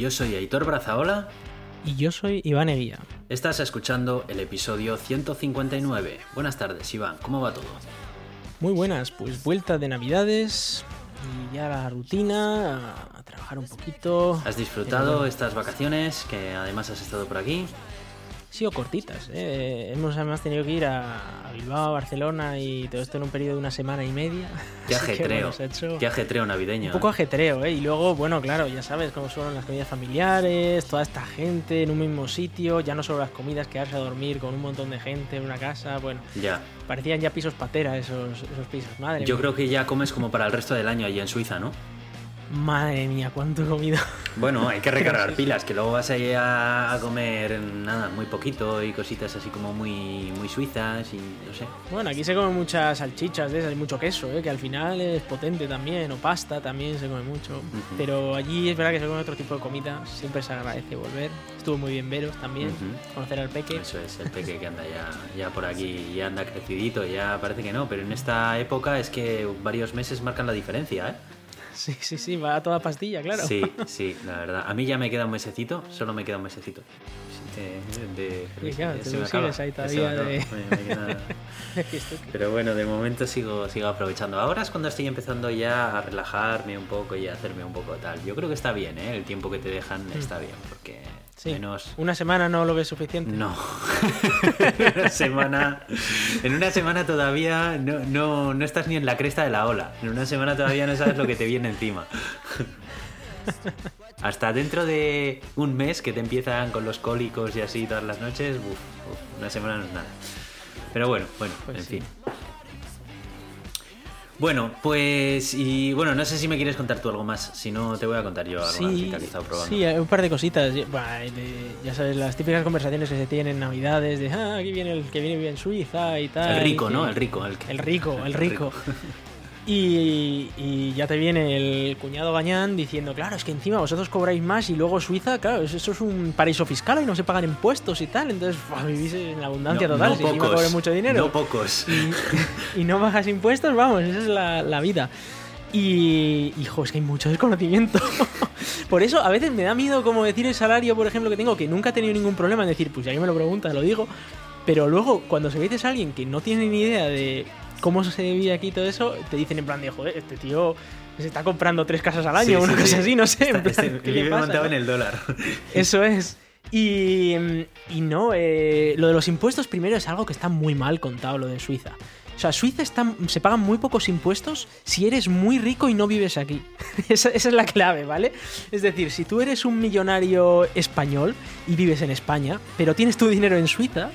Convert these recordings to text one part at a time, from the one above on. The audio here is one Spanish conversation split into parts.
Yo soy Aitor Brazaola. Y yo soy Iván Eguía. Estás escuchando el episodio 159. Buenas tardes, Iván. ¿Cómo va todo? Muy buenas, pues vuelta de Navidades y ya la rutina, a trabajar un poquito. ¿Has disfrutado estas vacaciones? Que además has estado por aquí sido cortitas. ¿eh? Hemos además tenido que ir a Bilbao, a Barcelona y todo esto en un periodo de una semana y media. Qué ajetreo. Qué ajetreo navideño. Un poco ¿eh? ajetreo, ¿eh? Y luego, bueno, claro, ya sabes cómo son las comidas familiares, toda esta gente en un mismo sitio, ya no solo las comidas, quedarse a dormir con un montón de gente en una casa, bueno. Ya. Parecían ya pisos patera esos, esos pisos, madre. Yo creo que ya comes como para el resto del año allí en Suiza, ¿no? Madre mía, cuánto he comido. Bueno, hay que recargar pilas, que luego vas a ir a comer nada, muy poquito y cositas así como muy, muy suizas y no sé. Bueno, aquí se comen muchas salchichas de esas y mucho queso, ¿eh? que al final es potente también, o pasta también se come mucho. Pero allí es verdad que se come otro tipo de comida, siempre se agradece volver. Estuvo muy bien veros también, conocer al peque. Eso es, el peque que anda ya, ya por aquí, ya anda crecidito, ya parece que no, pero en esta época es que varios meses marcan la diferencia, ¿eh? Sí, sí, sí, va a toda pastilla, claro. Sí, sí, la verdad. A mí ya me queda un mesecito, solo me queda un mesecito. De, sigues ahí todavía de... Pero bueno, de momento sigo, sigo aprovechando. Ahora es cuando estoy empezando ya a relajarme un poco y a hacerme un poco tal. Yo creo que está bien, ¿eh? El tiempo que te dejan mm. está bien, porque menos... ¿Una semana no lo ves suficiente? No. en, una semana, en una semana todavía no, no, no estás ni en la cresta de la ola. En una semana todavía no sabes lo que te viene encima. Hasta dentro de un mes que te empiezan con los cólicos y así todas las noches, una semana no es nada. Pero bueno, bueno, pues en fin. Bueno, pues y bueno, no sé si me quieres contar tú algo más, si no te voy a contar yo algo sí, que probando. Sí, un par de cositas. ya sabes, las típicas conversaciones que se tienen en Navidades de ah, aquí viene el que viene en Suiza y tal. El rico, ¿no? El rico, el, el rico, el rico. Y, ya te viene el cuñado Gañán diciendo, claro, es que encima vosotros cobráis más y luego Suiza, claro, eso es un paraíso fiscal y no se pagan impuestos y tal. Entonces, vivís en la abundancia total. si encima cobráis mucho dinero. No pocos. Y, no bajas impuestos, vamos, esa es la, vida. Y, hijo, es que hay mucho desconocimiento. por eso a veces me da miedo como decir el salario, por ejemplo, que tengo, que nunca he tenido ningún problema en decir, pues si alguien me lo pregunta, lo digo. Pero luego, cuando se ve a alguien que no tiene ni idea de cómo se vive aquí todo eso, te dicen en plan de, joder, este tío se está comprando tres casas al año, o una cosa así, no sé. en plan, vive montado en el dólar. Eso es. Y, y no, eh, lo de los impuestos primero es algo que está muy mal contado, lo de Suiza. O sea, Suiza está, se pagan muy pocos impuestos si eres muy rico y no vives aquí. esa, esa, es la clave, ¿vale? Es decir, si tú eres un millonario español y vives en España, pero tienes tu dinero en Suiza,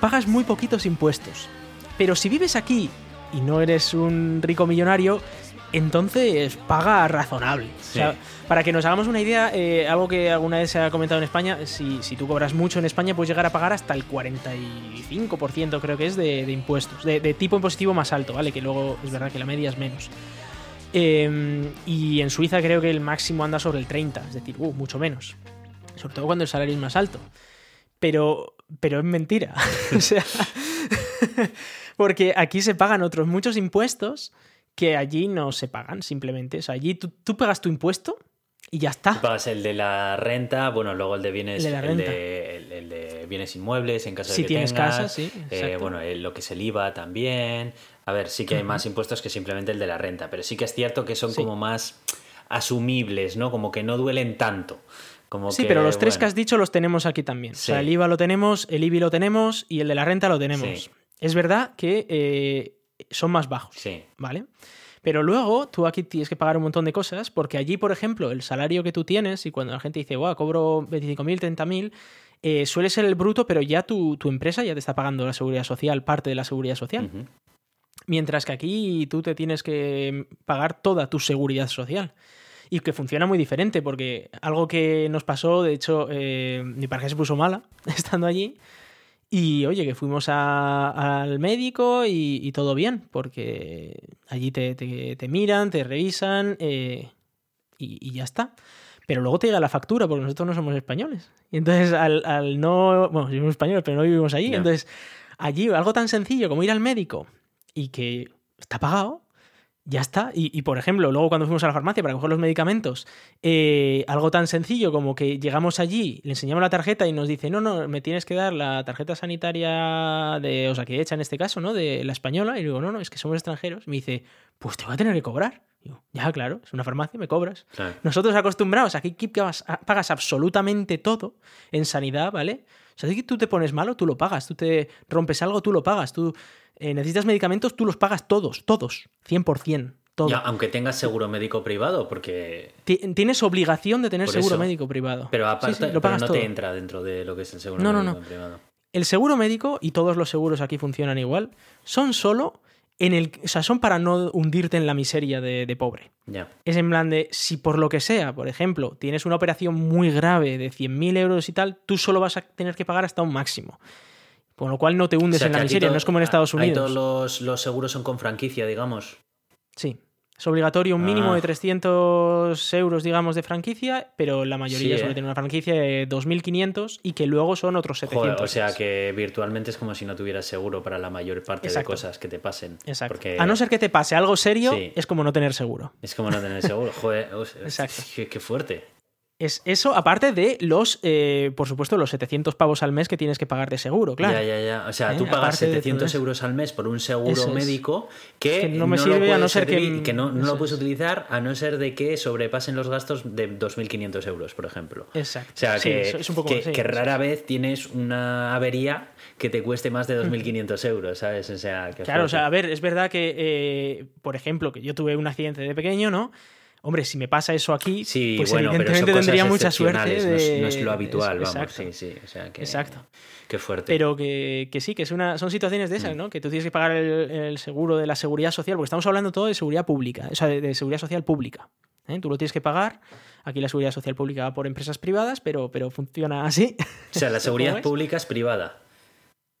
pagas muy poquitos impuestos. Pero si vives aquí y no eres un rico millonario, entonces paga razonable. O sea, para que nos hagamos una idea, eh, algo que alguna vez se ha comentado en España, si, si, tú cobras mucho en España puedes llegar a pagar hasta el 45% creo que es de, impuestos, de, tipo impositivo más alto, ¿vale? Que luego es verdad que la media es menos. Em, y en Suiza creo que el máximo anda sobre el 30, es decir, uh, mucho menos. Sobre todo cuando el salario es más alto. Pero, pero es mentira. o sea... Porque aquí se pagan otros muchos impuestos que allí no se pagan, simplemente. O sea, allí tú, tú pagas tu impuesto y ya está. pagas el de la renta, bueno, luego el de bienes, el de, bienes inmuebles en caso de si que tienes tengas, casa, sí. Eh, bueno, lo que es el IVA también. A ver, sí que hay más impuestos que simplemente el de la renta, pero sí que es cierto que son como más asumibles, ¿no? Como que no duelen tanto. Como sí, pero los tres que has dicho los tenemos aquí también. O sea, el IVA lo tenemos, el IBI lo tenemos y el de la renta lo tenemos. Es verdad que eh, son más bajos. Sí. ¿Vale? Pero luego tú aquí tienes que pagar un montón de cosas, porque allí, por ejemplo, el salario que tú tienes, y cuando la gente dice, wow, cobro 25.000, 30.000, eh, suele ser el bruto, pero ya tu, empresa ya te está pagando la seguridad social, parte de la seguridad social. Mientras que aquí tú te tienes que pagar toda tu seguridad social. Y que funciona muy diferente, porque algo que nos pasó, de hecho, eh, mi pareja se puso mala estando allí. Y oye, que fuimos al médico y, todo bien, porque allí te, miran, te revisan eh, y, ya está. Pero luego te llega la factura, porque nosotros no somos españoles. Y entonces al, no... Bueno, somos españoles, pero no vivimos allí. Entonces allí algo tan sencillo como ir al médico y que está pagado, Ya está. Y, por ejemplo, luego cuando fuimos a la farmacia para coger los medicamentos, eh, algo tan sencillo como que llegamos allí, le enseñamos la tarjeta y nos dice, no, no, me tienes que dar la tarjeta sanitaria de hecha en este caso, ¿no? De la española. Y digo, no, no, es que somos extranjeros. me dice, pues te voy a tener que cobrar. Digo, ya, claro, es una farmacia, me cobras. Nosotros acostumbrados, aquí pagas absolutamente todo en sanidad, ¿vale? O sea, si tú te pones malo, tú lo pagas. Tú te rompes algo, tú lo pagas. Tú eh, necesitas medicamentos, tú los pagas todos, todos, 100%. Todo. Ya, aunque tengas seguro médico privado, porque. Tienes obligación de tener seguro médico privado. Pero aparte, no te entra dentro de lo que es el seguro médico privado. El seguro médico, y todos los seguros aquí funcionan igual, son solo en el. O sea, son para no hundirte en la miseria de, pobre. Ya. Es en plan de, si por lo que sea, por ejemplo, tienes una operación muy grave de 100.000 euros y tal, tú solo vas a tener que pagar hasta un máximo. Con lo cual no te hundes en la miseria, no es como en Estados Unidos. todos los, seguros son con franquicia, digamos. Sí. Es obligatorio un mínimo de 300 ah. euros, digamos, de franquicia, pero la mayoría suele ¿eh? tener una franquicia de 2.500 y que luego son otros 700. o sea que virtualmente es como si no tuvieras seguro para la mayor parte de cosas que te pasen. Exacto. A no ser que te pase algo serio, es como no tener seguro. Es como no tener seguro. Joder, Exacto. qué fuerte. Es eso, aparte de los, eh, por supuesto, los 700 pavos al mes que tienes que pagar de seguro, claro. Ya, ya, ya. O sea, ¿Eh? tú pagas 700 euros al mes por un seguro médico que, no me sirve a no ser que. no, lo puedes utilizar a no ser de que sobrepasen los gastos de 2.500 euros, por ejemplo. Exacto. O sea, que, que, rara vez tienes una avería que te cueste más de 2.500 euros, ¿sabes? O sea, claro, o sea, a ver, es verdad que, eh, por ejemplo, que yo tuve un accidente de pequeño, ¿no? Hombre, si me pasa eso aquí, sí, pues bueno, evidentemente tendría mucha suerte. No, es, lo habitual, vamos. Sí, sí. O sea que, exacto. Qué fuerte. Pero que, sí, que es una, son situaciones de esas, mm. ¿no? Que tú tienes que pagar el, seguro de la seguridad social, porque estamos hablando todo de seguridad pública, o sea, de, seguridad social pública. ¿eh? Tú lo tienes que pagar. Aquí la seguridad social pública va por empresas privadas, pero, pero funciona así. O sea, la seguridad pública es privada.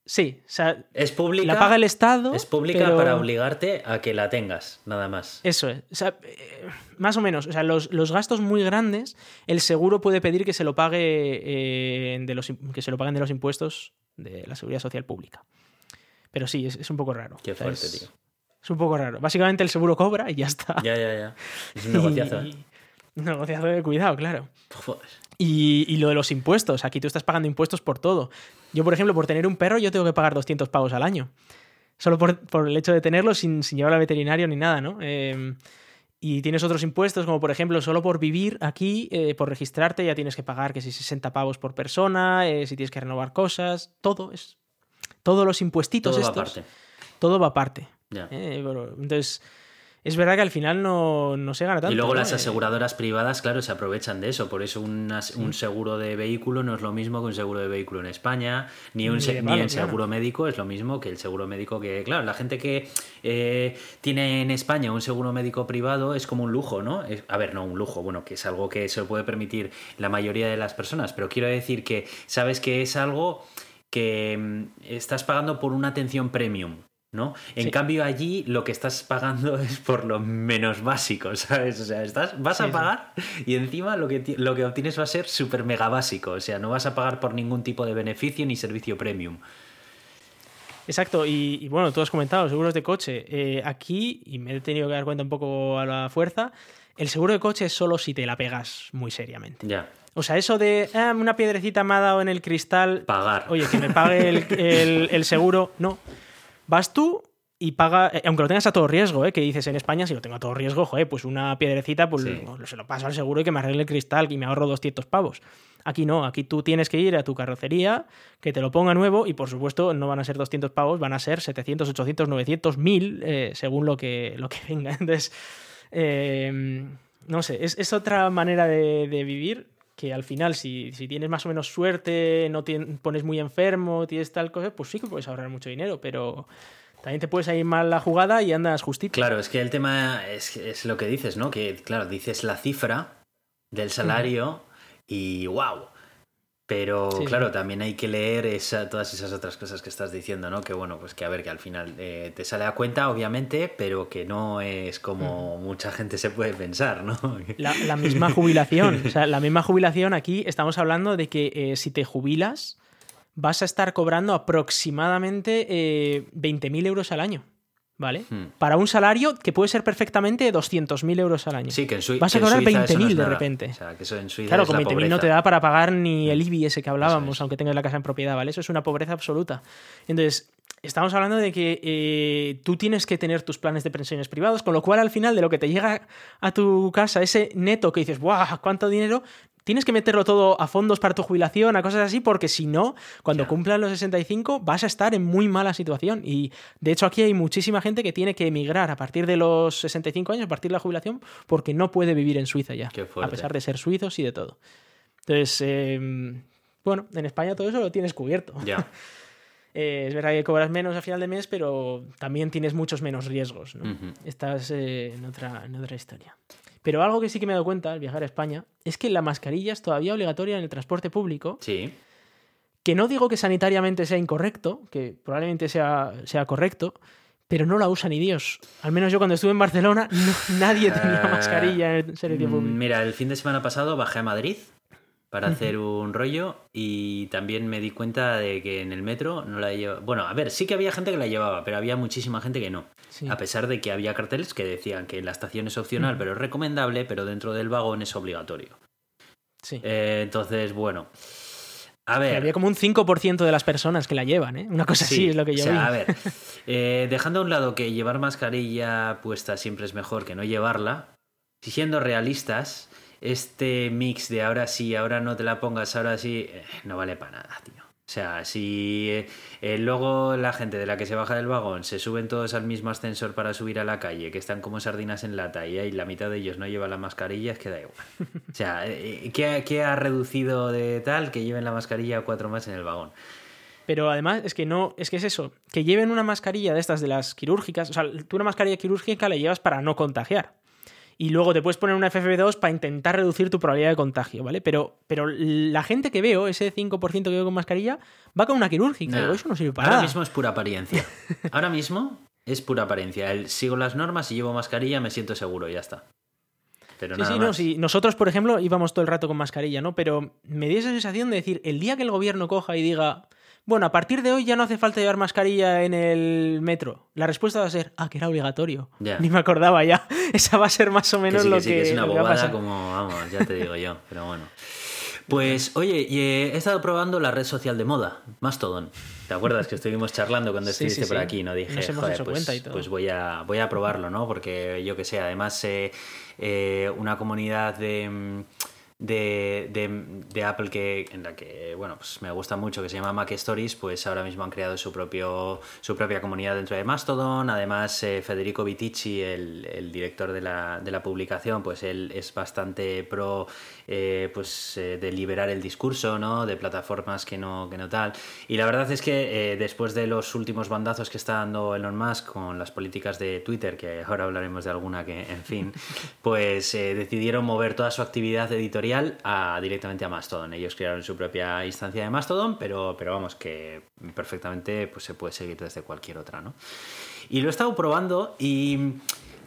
Sí, o sea, es pública. La paga el Estado. Es pública para obligarte a que la tengas, nada más. Eso es. O sea, eh, más o menos. O sea, los, gastos muy grandes, el seguro puede pedir que se lo pague eh, de los, que se lo paguen de los impuestos de la seguridad social pública. Pero sí, es, un poco raro. Qué fuerte, tío. Es un poco raro. Básicamente el seguro cobra y ya está. Ya, ya, ya. Es un negociazo. ¿eh? Un negociazo de cuidado, claro. Y, y, lo de los impuestos. Aquí tú estás pagando impuestos por todo. Yo, por ejemplo, por tener un perro, yo tengo que pagar 200 pavos al año. Solo por, el hecho de tenerlo sin, sin llevarlo al veterinario ni nada, ¿no? Em, y tienes otros impuestos, como por ejemplo, solo por vivir aquí, eh, por registrarte, ya tienes que pagar que si 60 pavos por persona, eh, si tienes que renovar cosas, todo es. Todos los impuestitos todo estos. Va aparte. Todo va aparte. Eh, entonces es verdad que al final no, se gana tanto. Y luego las eh, aseguradoras privadas, claro, se aprovechan de eso. Por eso un seguro de vehículo no es lo mismo que un seguro de vehículo en España, ni, un, ni, el seguro médico es lo mismo que el seguro médico que, claro, la gente que eh, tiene en España un seguro médico privado es como un lujo, ¿no? a ver, no un lujo, bueno, que es algo que se lo puede permitir la mayoría de las personas, pero quiero decir que sabes que es algo que mm, estás pagando por una atención premium. ¿No? En cambio allí lo que estás pagando es por lo menos básico, ¿sabes? O sea, estás, vas a pagar y encima lo que, lo que obtienes va a ser súper mega básico, o sea, no vas a pagar por ningún tipo de beneficio ni servicio premium. Exacto, y, bueno, tú has comentado, seguros de coche. Eh, aquí, y me he tenido que dar cuenta un poco a la fuerza, el seguro de coche es solo si te la pegas muy seriamente. Ya. O sea, eso de ah, una piedrecita me ha dado en el cristal. Pagar. Oye, que me pague el, el seguro. No. Vas tú y paga, eh, aunque lo tengas a todo riesgo, ¿eh? que dices en España, si lo tengo a todo riesgo, joder, pues una piedrecita, pues se lo paso al seguro y que me arregle el cristal y me ahorro 200 pavos. Aquí no, aquí tú tienes que ir a tu carrocería, que te lo ponga nuevo y por supuesto no van a ser 200 pavos, van a ser 700, 800, 900, 1000, según lo que, lo que venga. Entonces, em, no sé, es, otra manera de, vivir que al final, si, tienes más o menos suerte, no pones muy enfermo, tienes tal cosa, pues sí que puedes ahorrar mucho dinero, pero también te puedes ir mal la jugada y andas justito. Claro, es que el tema es, lo que dices, ¿no? Que, claro, dices la cifra del salario y wow. Pero claro, también hay que leer esa, todas esas otras cosas que estás diciendo, ¿no? Que bueno, pues que a ver, que al final eh, te sale a cuenta, obviamente, pero que no es como mucha gente se puede pensar, ¿no? La, misma jubilación, o sea, la misma jubilación aquí estamos hablando de que eh, si te jubilas vas a estar cobrando aproximadamente 20.000 eh, euros al año. ¿Vale? Hmm. Para un salario que puede ser perfectamente 200.000 euros al año. Sí, que en Suiza. Vas a cobrar 20.000 de repente. O sea, que eso en Suiza claro, con 20.000 no te da para pagar ni el IBI ese que hablábamos, aunque tengas la casa en propiedad, ¿vale? Eso es una pobreza absoluta. Entonces, estamos hablando de que eh, tú tienes que tener tus planes de pensiones privados, con lo cual al final de lo que te llega a tu casa, ese neto que dices, ¡guau! ¿Cuánto dinero? Tienes que meterlo todo a fondos para tu jubilación, a cosas así, porque si no, cuando cumplan los 65 vas a estar en muy mala situación. Y de hecho aquí hay muchísima gente que tiene que emigrar a partir de los 65 años, a partir de la jubilación, porque no puede vivir en Suiza ya, a pesar de ser suizos y de todo. Entonces, em, bueno, en España todo eso lo tienes cubierto. Ya. Eh, es verdad que cobras menos a final de mes, pero también tienes muchos menos riesgos. ¿no? Estás eh, en, otra, en otra historia. Pero algo que sí que me he dado cuenta al viajar a España es que la mascarilla es todavía obligatoria en el transporte público. Sí. Que no digo que sanitariamente sea incorrecto, que probablemente sea, sea correcto, pero no la usa ni Dios. Al menos yo cuando estuve en Barcelona, nadie tenía ah, mascarilla en el servicio público. Mira, el fin de semana pasado bajé a Madrid para hacer un rollo y también me di cuenta de que en el metro no la llevaba. Bueno, a ver, sí que había gente que la llevaba, pero había muchísima gente que no. A pesar de que había carteles que decían que la estación es opcional, pero es recomendable, pero dentro del vagón es obligatorio. Sí. Eh, entonces, bueno. A ver. había como un 5% de las personas que la llevan, ¿eh? Una cosa así es lo que yo o sea, A ver, eh, dejando a un lado que llevar mascarilla puesta siempre es mejor que no llevarla, si siendo realistas, este mix de ahora sí, ahora no te la pongas, ahora sí, eh, no vale para nada, tío. O sea, si eh, eh, luego la gente de la que se baja del vagón se suben todos al mismo ascensor para subir a la calle, que están como sardinas en lata y la mitad de ellos no lleva la mascarilla, es que da igual. O sea, ¿qué, ha reducido de tal que lleven la mascarilla cuatro más en el vagón? Pero además es que no, es que es eso, que lleven una mascarilla de estas de las quirúrgicas, o sea, tú una mascarilla quirúrgica la llevas para no contagiar y luego te puedes poner una FFP2 para intentar reducir tu probabilidad de contagio, ¿vale? Pero, pero la gente que veo, ese 5% que veo con mascarilla, va con una quirúrgica. eso no sirve para Ahora mismo es pura apariencia. Ahora mismo es pura apariencia. El, sigo las normas y llevo mascarilla, me siento seguro, y ya está. Pero sí, sí, no, sí. Nosotros, por ejemplo, íbamos todo el rato con mascarilla, ¿no? Pero me dio esa sensación de decir, el día que el gobierno coja y diga, bueno, a partir de hoy ya no hace falta llevar mascarilla en el metro. La respuesta va a ser, ah, que era obligatorio. Ni me acordaba ya. Esa va a ser más o menos lo que, que, es una bobada como, vamos, ya te digo yo, pero bueno. Pues, oye, eh, he estado probando la red social de moda, Mastodon. ¿Te acuerdas que estuvimos charlando cuando estuviste por aquí? No dije, pues, pues, voy a voy a probarlo, ¿no? Porque yo que sé, además eh, eh, una comunidad de mm, de, Apple que, en la que bueno, pues me gusta mucho, que se llama Mac Stories, pues ahora mismo han creado su, propio, su propia comunidad dentro de Mastodon. Además, eh, Federico Vitici, el, director de la, de la, publicación, pues él es bastante pro eh, pues, eh, de liberar el discurso, ¿no? De plataformas que no, que no tal. Y la verdad es que después de los últimos bandazos que está dando Elon Musk con las políticas de Twitter, que ahora hablaremos de alguna que, en fin, pues decidieron mover toda su actividad editorial a, directamente a Mastodon. Ellos crearon su propia instancia de Mastodon, pero, pero vamos, que perfectamente pues, se puede seguir desde cualquier otra, ¿no? Y lo he estado probando y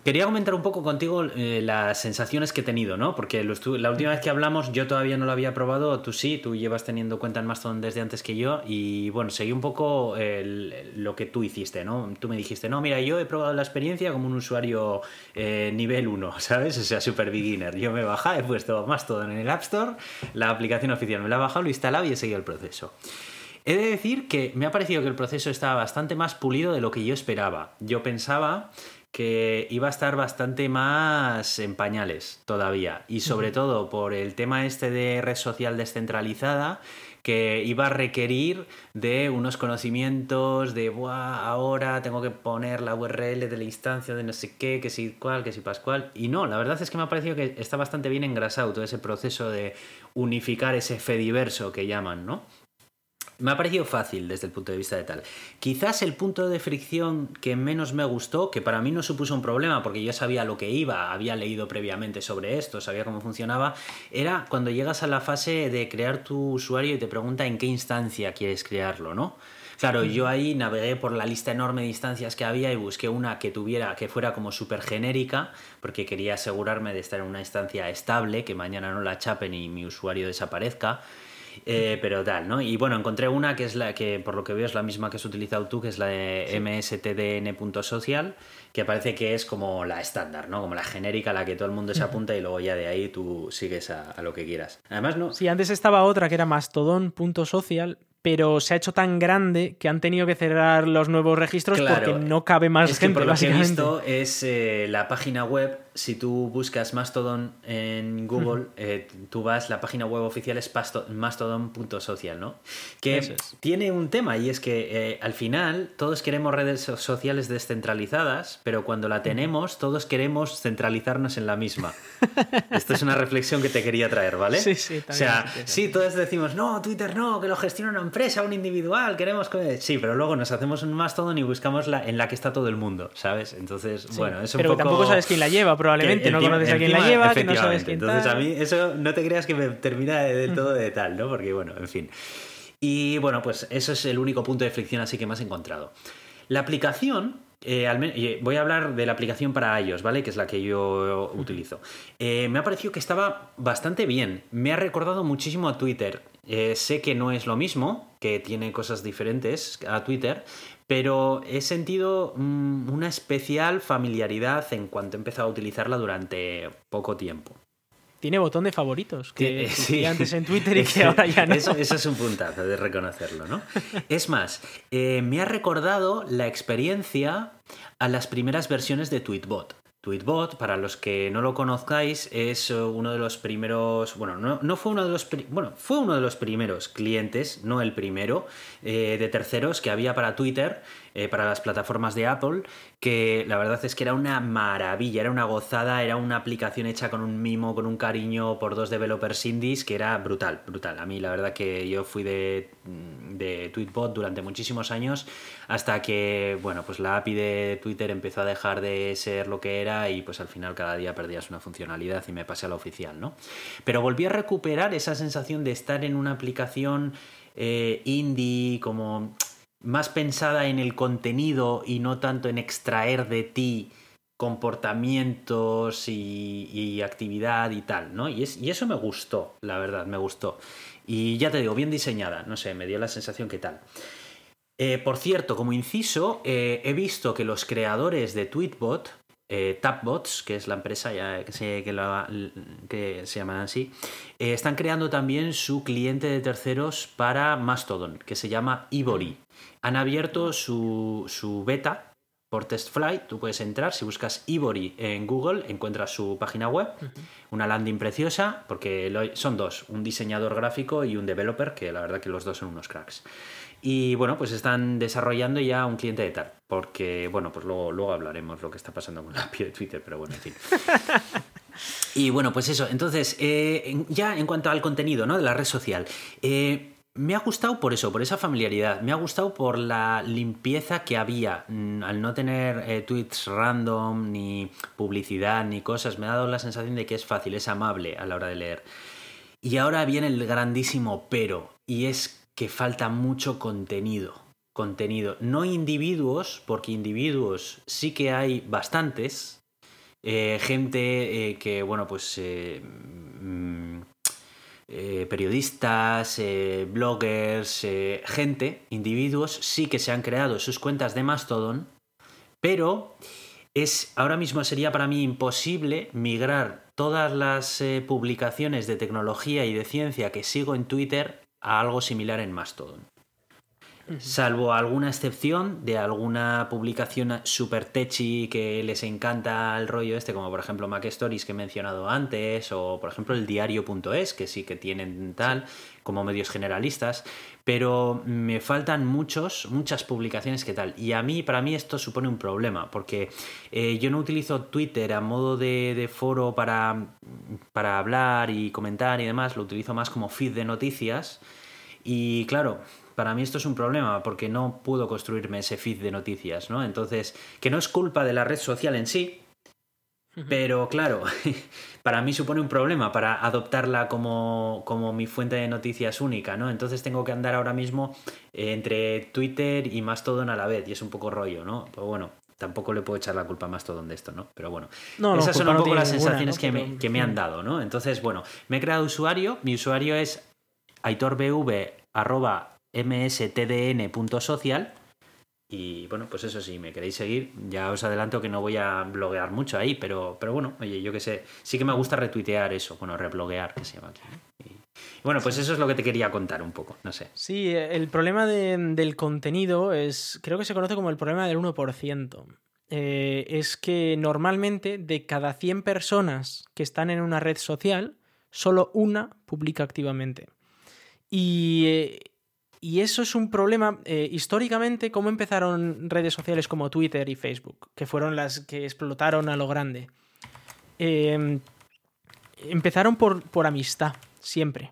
Quería comentar un poco contigo eh, las sensaciones que he tenido, ¿no? Porque la última vez que hablamos yo todavía no lo había probado, tú sí, tú llevas teniendo cuenta en Mastodon desde antes que yo y bueno, seguí un poco lo que tú hiciste, ¿no? Tú me dijiste, no, mira, yo he probado la experiencia como un usuario eh, nivel 1, ¿sabes? O sea, super beginner. Yo me he bajado, he puesto Mastodon en el App Store, la aplicación oficial me la he bajado, lo he instalado y he seguido el proceso. He de decir que me ha parecido que el proceso estaba bastante más pulido de lo que yo esperaba. Yo pensaba que iba a estar bastante más en pañales todavía. Y sobre todo por el tema este de red social descentralizada, que iba a requerir de unos conocimientos de, Buah, ahora tengo que poner la URL de la instancia de no sé qué, que si cual, que si pascual. Y no, la verdad es que me ha parecido que está bastante bien engrasado todo ese proceso de unificar ese fediverso que llaman, ¿no? Me ha parecido fácil desde el punto de vista de tal. Quizás el punto de fricción que menos me gustó, que para mí no supuso un problema porque yo sabía lo que iba, había leído previamente sobre esto, sabía cómo funcionaba, era cuando llegas a la fase de crear tu usuario y te pregunta en qué instancia quieres crearlo, ¿no? Claro, yo ahí navegué por la lista enorme de instancias que había y busqué una que tuviera, que fuera como súper genérica, porque quería asegurarme de estar en una instancia estable, que mañana no la chapen y mi usuario desaparezca. Eh, pero tal, ¿no? Y bueno, encontré una que es la que, por lo que veo, es la misma que has utilizado tú, que es la de mstdn.social, que parece que es como la estándar, ¿no? Como la genérica a la que todo el mundo se apunta y luego ya de ahí tú sigues a, a lo que quieras. Además, no. Sí, antes estaba otra que era mastodon.social, pero se ha hecho tan grande que han tenido que cerrar los nuevos registros porque no cabe más es gente. Que por lo que he visto es eh, la página web. Si tú buscas Mastodon en Google, eh, tú vas, la página web oficial es mastodon.social, ¿no? Que tiene un tema y es que eh, al final todos queremos redes sociales descentralizadas, pero cuando la tenemos, todos queremos centralizarnos en la misma. Esto es una reflexión que te quería traer, ¿vale? Sí, sí. O sea, sí, todos decimos, no, Twitter no, que lo gestiona una empresa, un individual, queremos... Sí, pero luego nos hacemos un Mastodon y buscamos la en la que está todo el mundo, ¿sabes? Entonces, bueno, es un pero tampoco sabes quién la lleva, probablemente. no conoces a quién la lleva, que no sabes quién Entonces, a mí eso no te creas que me termina del todo de tal, ¿no? Porque, bueno, en fin. Y bueno, pues eso es el único punto de fricción así que me has encontrado. La aplicación eh, voy a hablar de la aplicación para iOS, ¿vale? Que es la que yo utilizo. Eh, me ha parecido que estaba bastante bien. Me ha recordado muchísimo a Twitter. Eh, sé que no es lo mismo, que tiene cosas diferentes a Twitter, pero he sentido mm, una especial familiaridad en cuanto he empezado a utilizarla durante poco tiempo. Tiene botón de favoritos, que sí. antes en Twitter y que ahora ya no. Eso, es un puntazo de reconocerlo, ¿no? Es más, eh, me ha recordado la experiencia a las primeras versiones de Tweetbot. Tweetbot, para los que no lo conozcáis, es uno de los primeros, bueno, no, fue uno de los, bueno, fue uno de los primeros clientes, no el primero, eh, de terceros que había para Twitter, eh, para las plataformas de Apple, que la verdad es que era una maravilla, era una gozada, era una aplicación hecha con un mimo, con un cariño por dos developers indies, que era brutal, brutal. A mí la verdad que yo fui de, de Tweetbot durante muchísimos años, hasta que, bueno, pues la API de Twitter empezó a dejar de ser lo que era y pues al final cada día perdías una funcionalidad y me pasé a la oficial, ¿no? Pero volví a recuperar esa sensación de estar en una aplicación eh, indie, como más pensada en el contenido y no tanto en extraer de ti comportamientos y, actividad y tal, ¿no? Y, y, eso me gustó, la verdad, me gustó. Y ya te digo, bien diseñada, no sé, me dio la sensación que tal. Eh, por cierto, como inciso, eh, he visto que los creadores de Tweetbot, eh, Tapbots, que es la empresa ya que se, que, se llaman así, están creando también su cliente de terceros para Mastodon, que se llama Ivory. Han abierto su, su beta por TestFlight, tú puedes entrar, si buscas Ivory en Google, encuentras su página web, una landing preciosa, porque son dos, un diseñador gráfico y un developer, que la verdad que los dos son unos cracks. Y bueno, pues están desarrollando ya un cliente de tal. Porque, bueno, pues luego, luego hablaremos lo que está pasando con la API de Twitter, pero bueno, en fin. y bueno, pues eso. Entonces, eh, ya en cuanto al contenido, ¿no? De la red social. Eh, me ha gustado por eso, por esa familiaridad. Me ha gustado por la limpieza que había. Mm, al no tener eh, tweets random, ni publicidad, ni cosas, me ha dado la sensación de que es fácil, es amable a la hora de leer. Y ahora viene el grandísimo pero, y es que falta mucho contenido. Contenido. No individuos, porque individuos sí que hay bastantes. Eh, gente eh, que, bueno, pues. Eh, mm, periodistas, bloggers, gente, individuos, sí que se han creado sus cuentas de Mastodon, pero es ahora mismo sería para mí imposible migrar todas las publicaciones de tecnología y de ciencia que sigo en Twitter a algo similar en Mastodon. Salvo alguna excepción de alguna publicación super techy que les encanta el rollo este, como por ejemplo Mac Stories que he mencionado antes, o por ejemplo el diario.es, que sí que tienen tal, como medios generalistas, pero me faltan muchos, muchas publicaciones que tal. Y a mí, para mí esto supone un problema, porque eh, yo no utilizo Twitter a modo de, de foro para, para hablar y comentar y demás, lo utilizo más como feed de noticias. Y claro, para mí esto es un problema porque no puedo construirme ese feed de noticias, ¿no? Entonces, que no es culpa de la red social en sí, pero claro, para mí supone un problema para adoptarla como, como, mi fuente de noticias única, ¿no? Entonces tengo que andar ahora mismo eh, entre Twitter y Mastodon a la vez y es un poco rollo, ¿no? Pero bueno, tampoco le puedo echar la culpa a Mastodon de esto, ¿no? Pero bueno, esas son un poco las sensaciones que, me, que me han dado, ¿no? Entonces, bueno, me he creado usuario, mi usuario es aitorbv.mstdn.social. Y bueno, pues eso sí, me queréis seguir, ya os adelanto que no voy a bloguear mucho ahí, pero, pero bueno, oye, yo que sé, sí que me gusta retuitear eso, bueno, rebloguear, que se llama aquí. Y, bueno, pues eso es lo que te quería contar un poco, no sé. Sí, el problema del contenido es, creo que se conoce como el problema del 1%. Eh, es que normalmente de cada 100 personas que están en una red social, solo una publica activamente. Y, eh, y eso es un problema. Eh, históricamente, ¿cómo empezaron redes sociales como Twitter y Facebook? Que fueron las que explotaron a lo grande. Em, empezaron por, por amistad, siempre.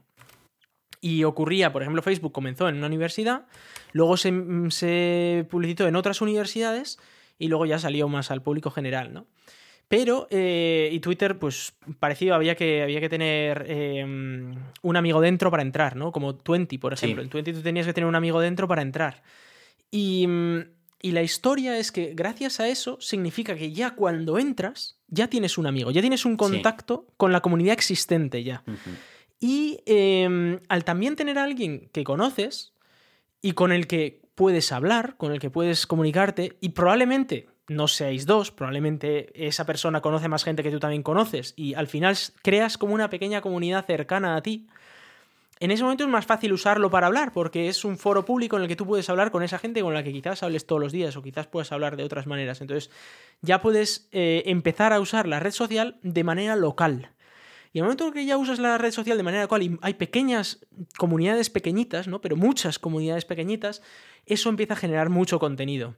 Y ocurría, por ejemplo, Facebook comenzó en una universidad, luego se, se publicitó en otras universidades y luego ya salió más al público general, ¿no? Pero, eh, y Twitter, pues parecido, había que, había que tener em, un amigo dentro para entrar, ¿no? Como Twenty, por ejemplo. En Twenty tú tenías que tener un amigo dentro para entrar. Y, y, la historia es que gracias a eso significa que ya cuando entras, ya tienes un amigo, ya tienes un contacto con la comunidad existente ya. Y em, al también tener a alguien que conoces y con el que puedes hablar, con el que puedes comunicarte y probablemente no seáis dos, probablemente esa persona conoce más gente que tú también conoces y al final creas como una pequeña comunidad cercana a ti. En ese momento es más fácil usarlo para hablar porque es un foro público en el que tú puedes hablar con esa gente con la que quizás hables todos los días o quizás puedes hablar de otras maneras. Entonces ya puedes eh, empezar a usar la red social de manera local. Y el momento en que ya usas la red social de manera local hay pequeñas comunidades pequeñitas, ¿no? Pero muchas comunidades pequeñitas, eso empieza a generar mucho contenido.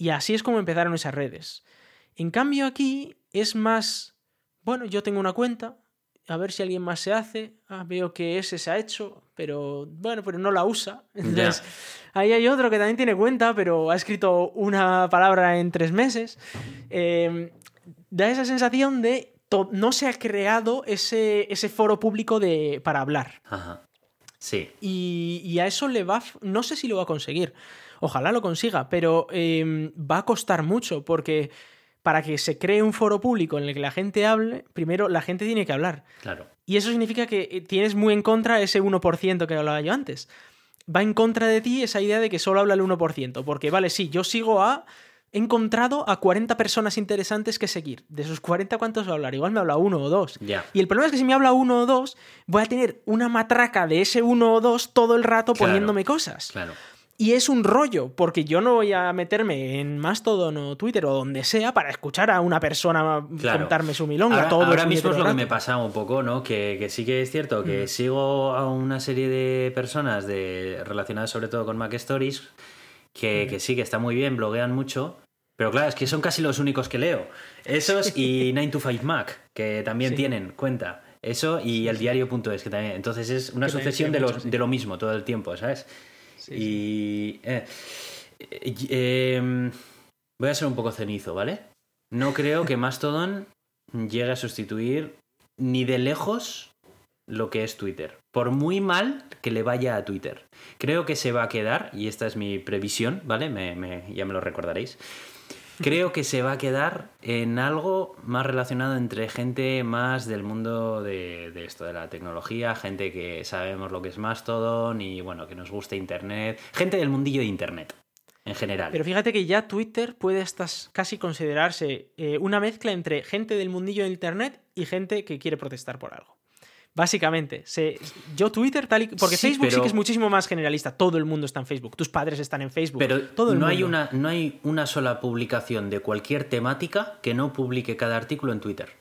Y así es como empezaron esas redes. En cambio aquí es más, bueno, yo tengo una cuenta, a ver si alguien más se hace, ah, veo que ese se ha hecho, pero bueno, pero no la usa. Entonces, ahí hay otro que también tiene cuenta, pero ha escrito una palabra en tres meses. Em, da esa sensación de no se ha creado ese, ese foro público de, para hablar. Ajá. Sí. Y, y, a eso le va, no sé si lo va a conseguir, Ojalá lo consiga, pero em, va a costar mucho porque para que se cree un foro público en el que la gente hable, primero la gente tiene que hablar. Claro. Y eso significa que eh, tienes muy en contra ese 1% que hablaba yo antes. Va en contra de ti esa idea de que solo habla el 1%, porque vale, sí, yo sigo a he encontrado a 40 personas interesantes que seguir. De esos 40, ¿cuántos va a hablar? Igual me habla uno o dos. Y el problema es que si me habla uno o dos, voy a tener una matraca de ese uno o dos todo el rato poniéndome cosas. Claro. Y es un rollo, porque yo no voy a meterme en Mastodon o Twitter o donde sea para escuchar a una persona contarme su milonga. Ahora, todo ahora mismo es lo que me pasa un poco, ¿no? Que, sí que es cierto que mm. sigo a una serie de personas de, relacionadas sobre todo con Mac Stories que, que sí, que está muy bien, bloguean mucho, pero claro, es que son casi los únicos que leo. Esos y 9 to 5 Mac, que también tienen cuenta. Eso y el diario.es, que también. Entonces es una sucesión de, de lo mismo todo el tiempo, ¿sabes? Y... Eh, em, voy a ser un poco cenizo, ¿vale? No creo que Mastodon llegue a sustituir ni de lejos lo que es Twitter. Por muy mal que le vaya a Twitter. Creo que se va a quedar, y esta es mi previsión, ¿vale? ya me lo recordaréis. Creo que se va a quedar en algo más relacionado entre gente más del mundo de, esto, de la tecnología, gente que sabemos lo que es Mastodon y bueno, que nos gusta Internet, gente del mundillo de Internet en general. Pero fíjate que ya Twitter puede hasta casi considerarse eh, una mezcla entre gente del mundillo de Internet y gente que quiere protestar por algo. Básicamente, yo Twitter, tal y, porque Facebook sí que es muchísimo más generalista. Todo el mundo está en Facebook. Tus padres están en Facebook. Pero todo no, Hay una, no hay una sola publicación de cualquier temática que no publique cada artículo en Twitter.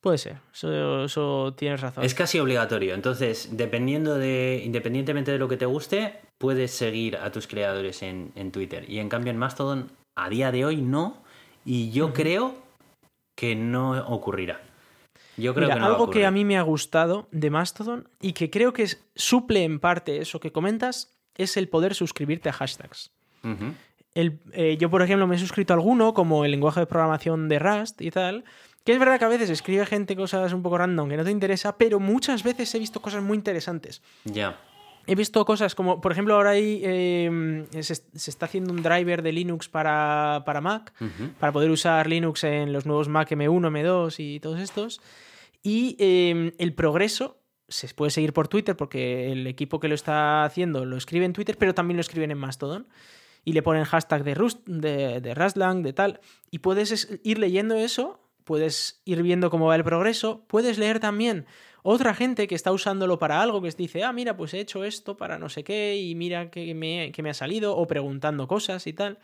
Puede ser, eso, tienes razón. Es casi obligatorio. Entonces, dependiendo de, independientemente de lo que te guste, puedes seguir a tus creadores en, Twitter. Y en cambio en Mastodon, a día de hoy no. Y yo creo que no ocurrirá. Yo creo que algo que a mí me ha gustado de Mastodon y que creo que suple en parte eso que comentas es el poder suscribirte a hashtags. Eh, yo, por ejemplo, me he suscrito a alguno, como el lenguaje de programación de Rust y tal, que es verdad que a veces escribe gente cosas un poco random que no te interesa, pero muchas veces he visto cosas muy interesantes. Ya. He visto cosas como, por ejemplo, ahora ahí em, se, está haciendo un driver de Linux para, Mac, para poder usar Linux en los nuevos Mac M1, M2 y todos estos. Y em, el progreso se puede seguir por Twitter porque el equipo que lo está haciendo lo escribe en Twitter, pero también lo escriben en Mastodon. Y le ponen hashtag de, Rust, de, de Rustlang, de tal. Y puedes ir leyendo eso, puedes ir viendo cómo va el progreso, puedes leer también otra gente que está usándolo para algo, que dice, ah, mira, pues he hecho esto para no sé qué y mira que me, que me ha salido, o preguntando cosas y tal.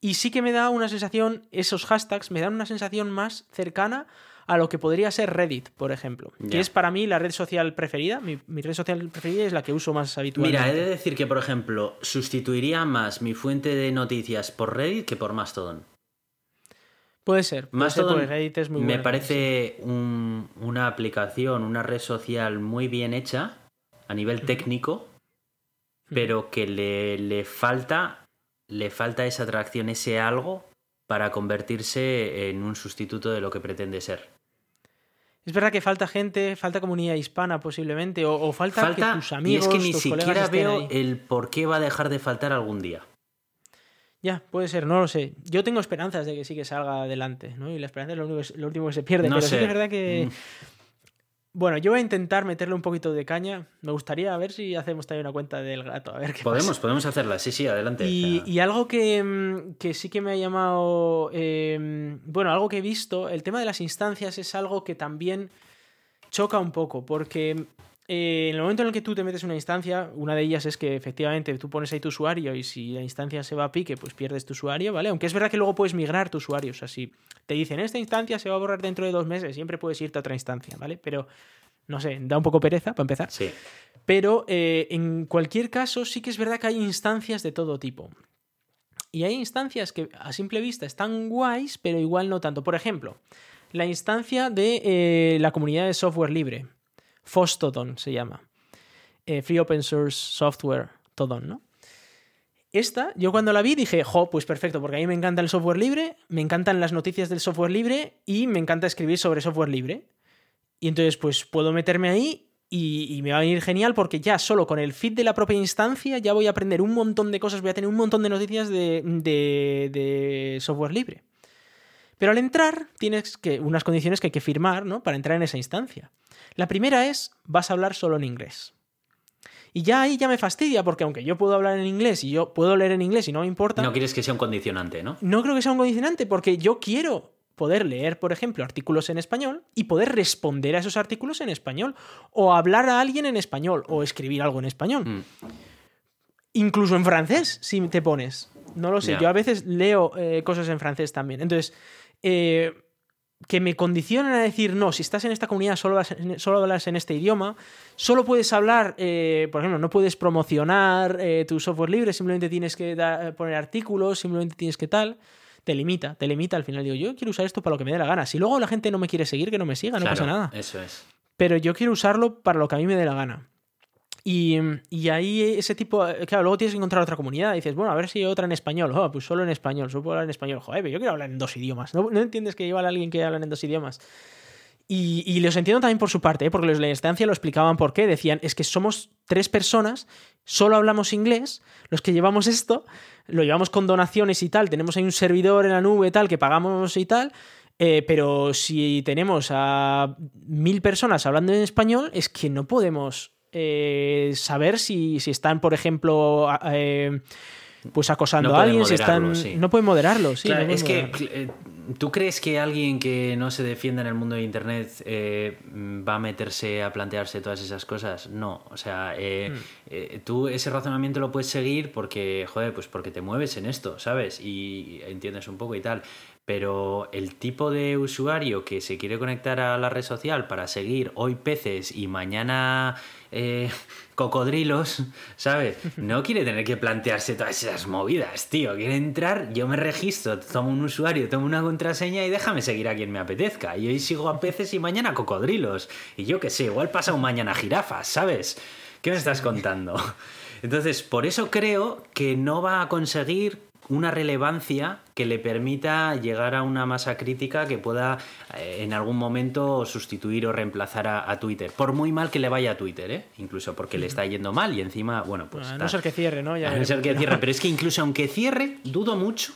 Y sí que me da una sensación, esos hashtags me dan una sensación más cercana a lo que podría ser Reddit, por ejemplo, que es para mí la red social preferida. Mi, red social preferida es la que uso más habitualmente. Mira, he de decir que, por ejemplo, sustituiría más mi fuente de noticias por Reddit que por Mastodon. Puede ser. Mastodon Reddit es muy Me parece una aplicación, una red social muy bien hecha a nivel técnico, pero que le, le falta le falta esa atracción, ese algo para convertirse en un sustituto de lo que pretende ser. Es verdad que falta gente, falta comunidad hispana posiblemente, o, falta, que tus amigos. Y es que ni siquiera veo el por qué va a dejar de faltar algún día. Ya, puede ser, no lo sé. Yo tengo esperanzas de que sí que salga adelante, ¿no? Y la esperanza es lo, último que se pierde. pero sí es verdad que. Mm. Bueno, yo voy a intentar meterle un poquito de caña. Me gustaría ver si hacemos también una cuenta del gato. A ver qué Podemos, podemos hacerla, sí, sí, adelante. Y, algo mm, que, sí que me ha llamado. Em, bueno, algo que he visto, el tema de las instancias es algo que también choca un poco, porque eh, en el momento en el que tú te metes en una instancia, una de ellas es que efectivamente tú pones ahí tu usuario y si la instancia se va a pique, pues pierdes tu usuario, ¿vale? Aunque es verdad que luego puedes migrar tu usuario. O sea, si te dicen esta instancia se va a borrar dentro de dos meses, siempre puedes irte a otra instancia, ¿vale? Pero, no sé, da un poco pereza para empezar. Sí. Pero eh, en cualquier caso, sí que es verdad que hay instancias de todo tipo. Y hay instancias que a simple vista están guays, pero igual no tanto. Por ejemplo, la instancia de eh, la comunidad de software libre. Fostodon se llama. Eh, Free Open Source Software Todon, ¿no? Esta, yo cuando la vi dije, jo, pues perfecto, porque a mí me encanta el software libre, me encantan las noticias del software libre y me encanta escribir sobre software libre. Y entonces, pues puedo meterme ahí y, me va a venir genial porque ya solo con el feed de la propia instancia ya voy a aprender un montón de cosas, voy a tener un montón de noticias de, de software libre. Pero al entrar tienes que, unas condiciones que hay que firmar ¿no? para entrar en esa instancia. La primera es, vas a hablar solo en inglés. Y ya ahí ya me fastidia, porque aunque yo puedo hablar en inglés y yo puedo leer en inglés y no me importa. No quieres que sea un condicionante, ¿no? No creo que sea un condicionante, porque yo quiero poder leer, por ejemplo, artículos en español y poder responder a esos artículos en español. O hablar a alguien en español, o escribir algo en español. Mm. Incluso en francés, si te pones. No lo sé. Yo a veces leo eh, cosas en francés también. Entonces, eh, que me condicionan a decir, no, si estás en esta comunidad solo, solo hablas en este idioma, solo puedes hablar, eh, por ejemplo, no puedes promocionar eh, tu software libre, simplemente tienes que poner artículos, simplemente tienes que tal, te limita, te limita al final. Digo, yo quiero usar esto para lo que me dé la gana. Si luego la gente no me quiere seguir, que no me siga, no pasa nada. Eso es. Pero yo quiero usarlo para lo que a mí me dé la gana. Y, ahí ese tipo, claro, luego tienes que encontrar otra comunidad. Y dices, bueno, a ver si hay otra en español. Oh, pues solo en español, solo puedo hablar en español. Joder, yo quiero hablar en dos idiomas. ¿No, entiendes que igual alguien que habla en dos idiomas? Y, y, los entiendo también por su parte, ¿eh? porque los de la instancia lo explicaban por qué. Decían, es que somos tres personas, solo hablamos inglés, los que llevamos esto, lo llevamos con donaciones y tal, tenemos ahí un servidor en la nube tal, que pagamos y tal, eh, pero si tenemos a mil personas hablando en español, es que no podemos eh, saber si, están, por ejemplo, eh, pues acosando a alguien, si están. No pueden moderarlo, sí. es que. Eh, ¿Tú crees que alguien que no se defienda en el mundo de Internet va a meterse a plantearse todas esas cosas? No. O sea, hmm. tú ese razonamiento lo puedes seguir porque, joder, pues porque te mueves en esto, ¿sabes? Y entiendes un poco y tal pero el tipo de usuario que se quiere conectar a la red social para seguir hoy peces y mañana eh, cocodrilos, ¿sabes? No quiere tener que plantearse todas esas movidas, tío. Quiere entrar, yo me registro, tomo un usuario, tomo una contraseña y déjame seguir a quien me apetezca. Y hoy sigo a peces y mañana cocodrilos. Y yo qué sé, igual pasa un mañana jirafas, ¿sabes? ¿Qué me estás contando? Entonces, por eso creo que no va a conseguir una relevancia que le permita llegar a una masa crítica que pueda eh, en algún momento sustituir o reemplazar a, Twitter. Por muy mal que le vaya a Twitter, ¿eh? incluso porque le está yendo mal y encima, bueno, pues... A no ser que cierre, ¿no? a no ser que cierre, pero es que incluso aunque cierre, dudo mucho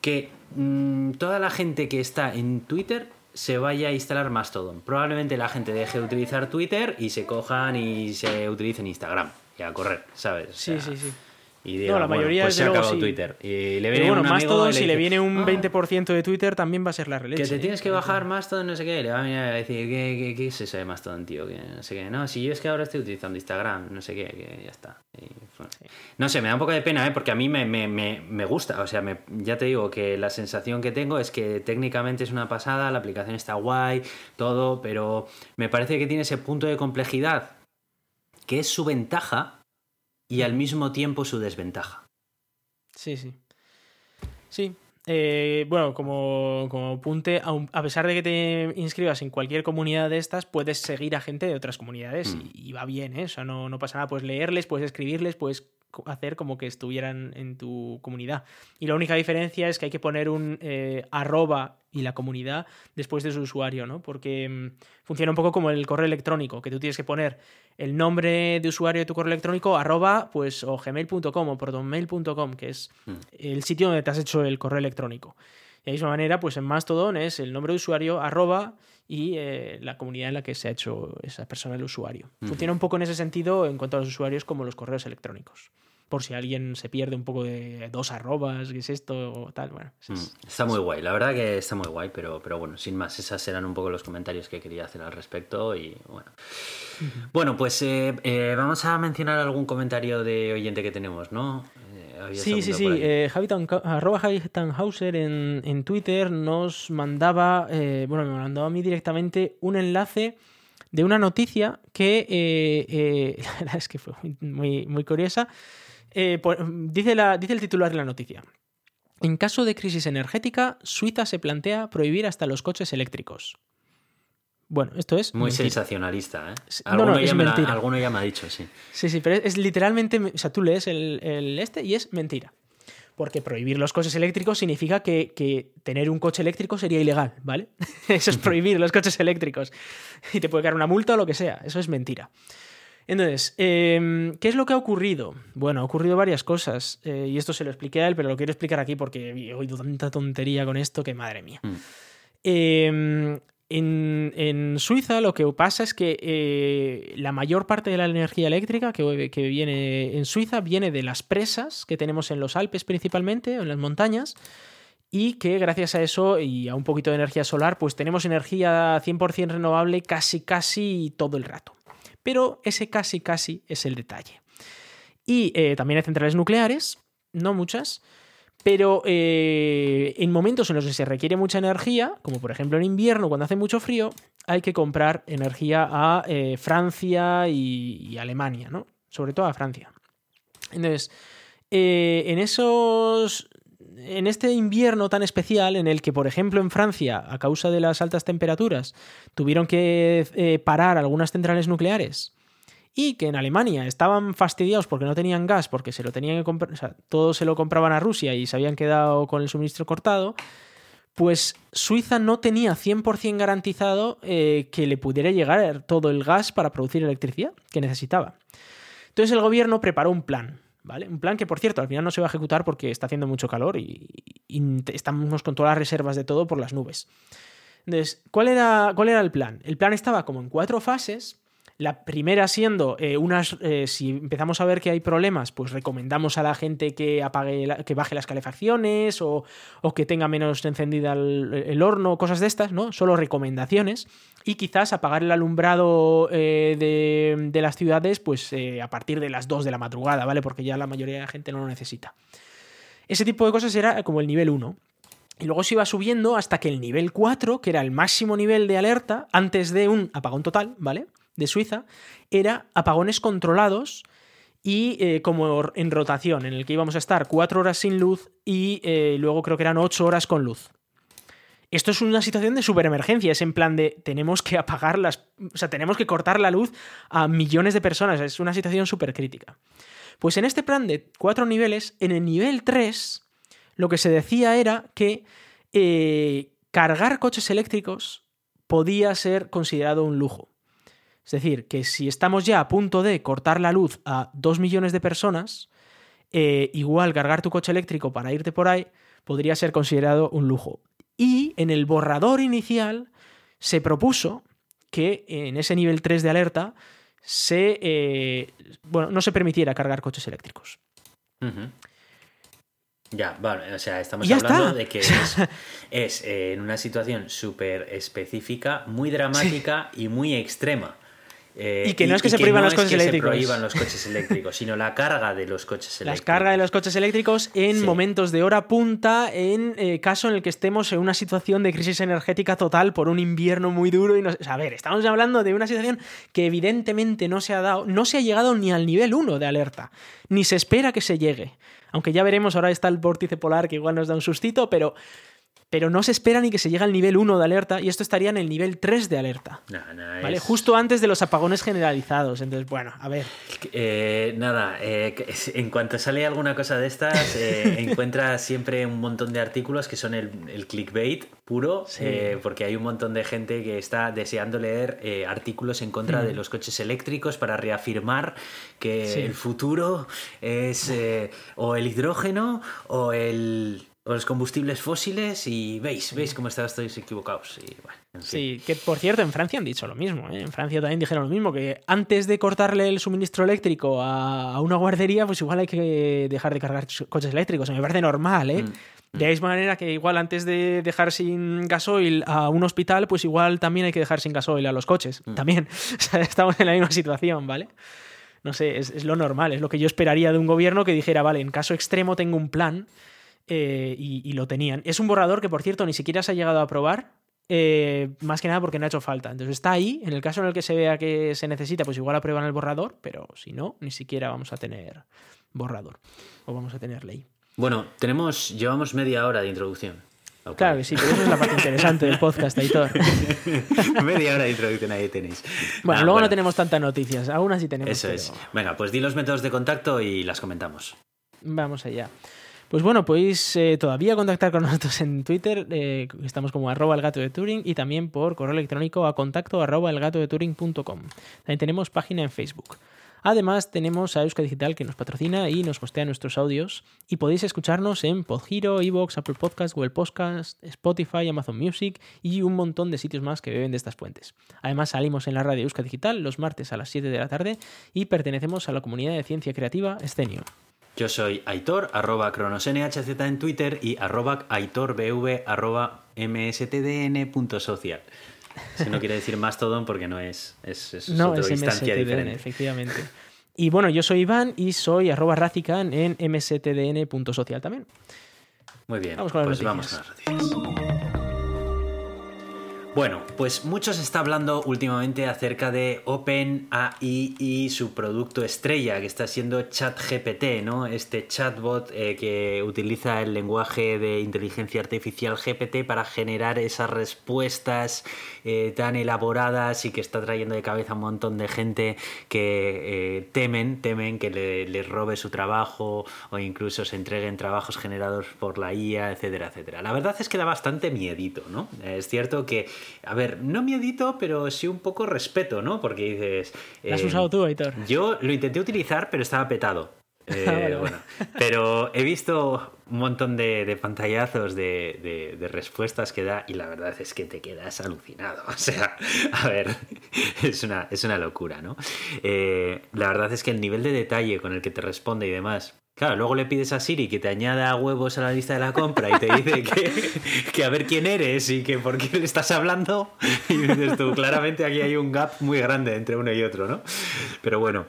que mm, toda la gente que está en Twitter se vaya a instalar Mastodon. Probablemente la gente deje de utilizar Twitter y se cojan y se utilicen Instagram y a correr, ¿sabes? sí, sí, sí. Y diga, no, la mayoría pues se ha acabado Twitter. Y le viene bueno, un Mastodon, si le viene un 20% de Twitter, también va a ser la releche. Que te tienes que bajar Mastodon, no sé qué. Le va a venir a decir, ¿qué, qué, qué es eso de Mastodon, tío? Que no sé qué. No, si yo es que ahora estoy utilizando Instagram, no sé qué, que ya está. No sé, me da un poco de pena, ¿eh? Porque a mí me, me, me, me gusta. O sea, ya te digo que la sensación que tengo es que técnicamente es una pasada, la aplicación está guay, todo, pero me parece que tiene ese punto de complejidad que es su ventaja y al mismo tiempo su desventaja. Sí, sí. Sí. Eh, bueno, como, como apunte, a, pesar de que te inscribas en cualquier comunidad de estas, puedes seguir a gente de otras comunidades mm. y, va bien, ¿eh? O sea, no, no pasa nada. Puedes leerles, puedes escribirles, puedes hacer como que estuvieran en tu comunidad. Y la única diferencia es que hay que poner un eh, arroba y la comunidad después de su usuario, ¿no? Porque mm, funciona un poco como el correo electrónico, que tú tienes que poner el nombre de usuario de tu correo electrónico, arroba, pues, o gmail.com o protonmail.com, que es mm. el sitio donde te has hecho el correo electrónico. de la misma manera, pues en Mastodon es el nombre de usuario, arroba, y eh, la comunidad en la que se ha hecho esa persona el usuario. Mm. Funciona un poco en ese sentido en cuanto a los usuarios como los correos electrónicos por si alguien se pierde un poco de dos arrobas, qué es esto o tal. Bueno, mm, está muy guay, la verdad que está muy guay, pero, pero bueno, sin más, esas eran un poco los comentarios que quería hacer al respecto y bueno. Bueno, pues eh, eh, vamos a mencionar algún comentario de oyente que tenemos, ¿no? Eh, sí, sí, sí. arroba Javitanhauser en, en Twitter nos mandaba, bueno, me mandó a mí directamente un enlace de una noticia que la verdad es que fue muy, muy curiosa. Eh, dice, la, dice el titular de la noticia. En caso de crisis energética, Suiza se plantea prohibir hasta los coches eléctricos. Bueno, esto es. Muy sensacionalista, ¿eh? Alguno, no, no, ya mentira. alguno ya me ha dicho, sí. Sí, sí, pero es, literalmente. O sea, tú lees el, este y es mentira. Porque prohibir los coches eléctricos significa que, que tener un coche eléctrico sería ilegal, ¿vale? Eso es prohibir los coches eléctricos. Y te puede caer una multa o lo que sea. Eso es mentira. Entonces, em, ¿qué es lo que ha ocurrido? Bueno, ha ocurrido varias cosas. Eh, y esto se lo expliqué a él, pero lo quiero explicar aquí porque he oído tanta tontería con esto que madre mía. Mm. Em, en, Suiza lo que pasa es que eh, la mayor parte de la energía eléctrica que, que, viene en Suiza viene de las presas que tenemos en los Alpes principalmente, en las montañas, y que gracias a eso y a un poquito de energía solar, pues tenemos energía 100% renovable casi casi todo el rato. Pero ese casi casi es el detalle. Y eh, también hay centrales nucleares, no muchas, pero eh, en momentos en los que se requiere mucha energía, como por ejemplo en invierno cuando hace mucho frío, hay que comprar energía a eh, Francia y, Alemania, ¿no? Sobre todo a Francia. Entonces, en esos en este invierno tan especial en el que, por ejemplo, en Francia, a causa de las altas temperaturas, tuvieron que eh, parar algunas centrales nucleares y que en Alemania estaban fastidiados porque no tenían gas, porque se lo tenían que comprar, o sea, todo se lo compraban a Rusia y se habían quedado con el suministro cortado, pues Suiza no tenía 100% garantizado eh, que le pudiera llegar todo el gas para producir electricidad que necesitaba. Entonces el gobierno preparó un plan, Un plan que, por cierto, al final no se va a ejecutar porque está haciendo mucho calor y, estamos con todas las reservas de todo por las nubes. Entonces, ¿cuál era, ¿cuál era el plan? El plan estaba como en cuatro fases la primera siendo eh, unas. Eh, si empezamos a ver que hay problemas, pues recomendamos a la gente que apague que baje las calefacciones o, que tenga menos encendida el, horno, cosas de estas, ¿no? Solo recomendaciones. Y quizás apagar el alumbrado eh, de, de, las ciudades, pues a partir de las 2 de la madrugada, ¿vale? Porque ya la mayoría de la gente no lo necesita. Ese tipo de cosas era como el nivel 1. Y luego se iba subiendo hasta que el nivel 4, que era el máximo nivel de alerta, antes de un apagón total, ¿vale? De Suiza era apagones controlados y eh, como en rotación, en el que íbamos a estar cuatro horas sin luz y eh, luego creo que eran ocho horas con luz. Esto es una situación de superemergencia, es en plan de tenemos que apagar las. O sea, tenemos que cortar la luz a millones de personas, es una situación súper crítica. Pues en este plan de cuatro niveles, en el nivel 3, lo que se decía era que eh, cargar coches eléctricos podía ser considerado un lujo. Es decir, que si estamos ya a punto de cortar la luz a dos millones de personas, eh, igual cargar tu coche eléctrico para irte por ahí podría ser considerado un lujo. Y en el borrador inicial se propuso que en ese nivel 3 de alerta se, eh, bueno, no se permitiera cargar coches eléctricos. Ya, vale, o sea, estamos hablando de que es, eh, en una situación súper específica, muy dramática y muy extrema. Eh, y que no es que se prohíban los coches eléctricos. Se prohíban los coches eléctricos, sino la carga de los coches eléctricos. La carga de los coches eléctricos en momentos de hora punta, en eh, caso en el que estemos en una situación de crisis energética total por un invierno muy duro. Y no, a ver, estamos hablando de una situación que evidentemente no se ha dado, no se ha llegado ni al nivel 1 de alerta, ni se espera que se llegue. Aunque ya veremos, ahora está el vórtice polar que igual nos da un sustito, pero pero no se espera ni que se llegue al nivel 1 de alerta y esto estaría en el nivel 3 de alerta. ¿vale? Justo antes de los apagones generalizados. Entonces, bueno, a ver. Eh, nada, eh, en cuanto sale alguna cosa de estas, eh, encuentras siempre un montón de artículos que son el, clickbait puro, porque hay un montón de gente que está deseando leer artículos en contra de mm. los coches eléctricos para reafirmar que el futuro es o el hidrógeno o el los combustibles fósiles y veis, veis cómo estáis equivocados. Sí, que por cierto, en Francia han dicho lo mismo. ¿eh? En Francia también dijeron lo mismo, que antes de cortarle el suministro eléctrico a, una guardería, pues igual hay que dejar de cargar coches eléctricos. Me parece normal, ¿eh? Mm, mm. De la misma manera que igual antes de dejar sin gasoil a un hospital, pues igual también hay que dejar sin gasoil a los coches. Mm. También. estamos en la misma situación, ¿vale? No sé, es, es lo normal, es lo que yo esperaría de un gobierno que dijera, vale, en caso extremo tengo un plan eh, y, lo tenían. Es un borrador que, por cierto, ni siquiera se ha llegado a probar. Eh, más que nada porque no ha hecho falta. Entonces está ahí. En el caso en el que se vea que se necesita, pues igual aprueban el borrador, pero si no, ni siquiera vamos a tener borrador. O vamos a tener ley. Bueno, tenemos, llevamos media hora de introducción. Claro que sí, pero eso es la parte interesante del podcast, Aitor. Media hora de introducción ahí tenéis. Bueno, luego no tenemos tantas noticias, aún así tenemos. Eso es. Venga, pues di los métodos de contacto y las comentamos. Vamos allá. Pues bueno, podéis eh, todavía contactar con nosotros en Twitter, eh, estamos como arroba el gato de Turing y también por correo electrónico a contacto arroba el de Turing.com. También tenemos página en Facebook. Además, tenemos a Euska Digital que nos patrocina y nos hostea nuestros audios. Y podéis escucharnos en Podhero, Evox, Apple Podcasts, Google Podcasts, Spotify, Amazon Music y un montón de sitios más que beben de estas fuentes. Además, salimos en la radio Euska Digital los martes a las 7 de la tarde y pertenecemos a la comunidad de ciencia creativa Escenio. Yo soy Aitor, arroba cronosnhz en Twitter y arroba aitorbv arroba mstdn.social. Eso no quiere decir Mastodon porque no es, es, es no, es instancia diferente. efectivamente. Y bueno, yo soy Iván y soy arroba racican en mstdn.social también. Muy bien, vamos con las pues vamos con las noticias. Bueno, pues mucho se está hablando últimamente acerca de OpenAI y su producto estrella, que está siendo ChatGPT, ¿no? Este chatbot eh, que utiliza el lenguaje de inteligencia artificial GPT para generar esas respuestas eh, tan elaboradas y que está trayendo de cabeza a un montón de gente que eh, temen, temen que le, les robe su trabajo o incluso se entreguen trabajos generados por la IA, etcétera, etcétera. La verdad es que da bastante miedito, ¿no? Es cierto que a ver, no miedito, pero sí un poco respeto, ¿no? Porque dices... ¿Lo has eh, usado tú, Aitor? Yo lo intenté utilizar, pero estaba petado. Eh, bueno, pero he visto un montón de, pantallazos de, respuestas que da y la verdad es que te quedas alucinado. O sea, a ver, es una, es una locura, ¿no? Eh, la verdad es que el nivel de detalle con el que te responde y demás Claro, luego le pides a Siri que te añada huevos a la lista de la compra y te dice que, a ver quién eres y que por qué le estás hablando. Y dices tú, claramente aquí hay un gap muy grande entre uno y otro, ¿no? Pero bueno,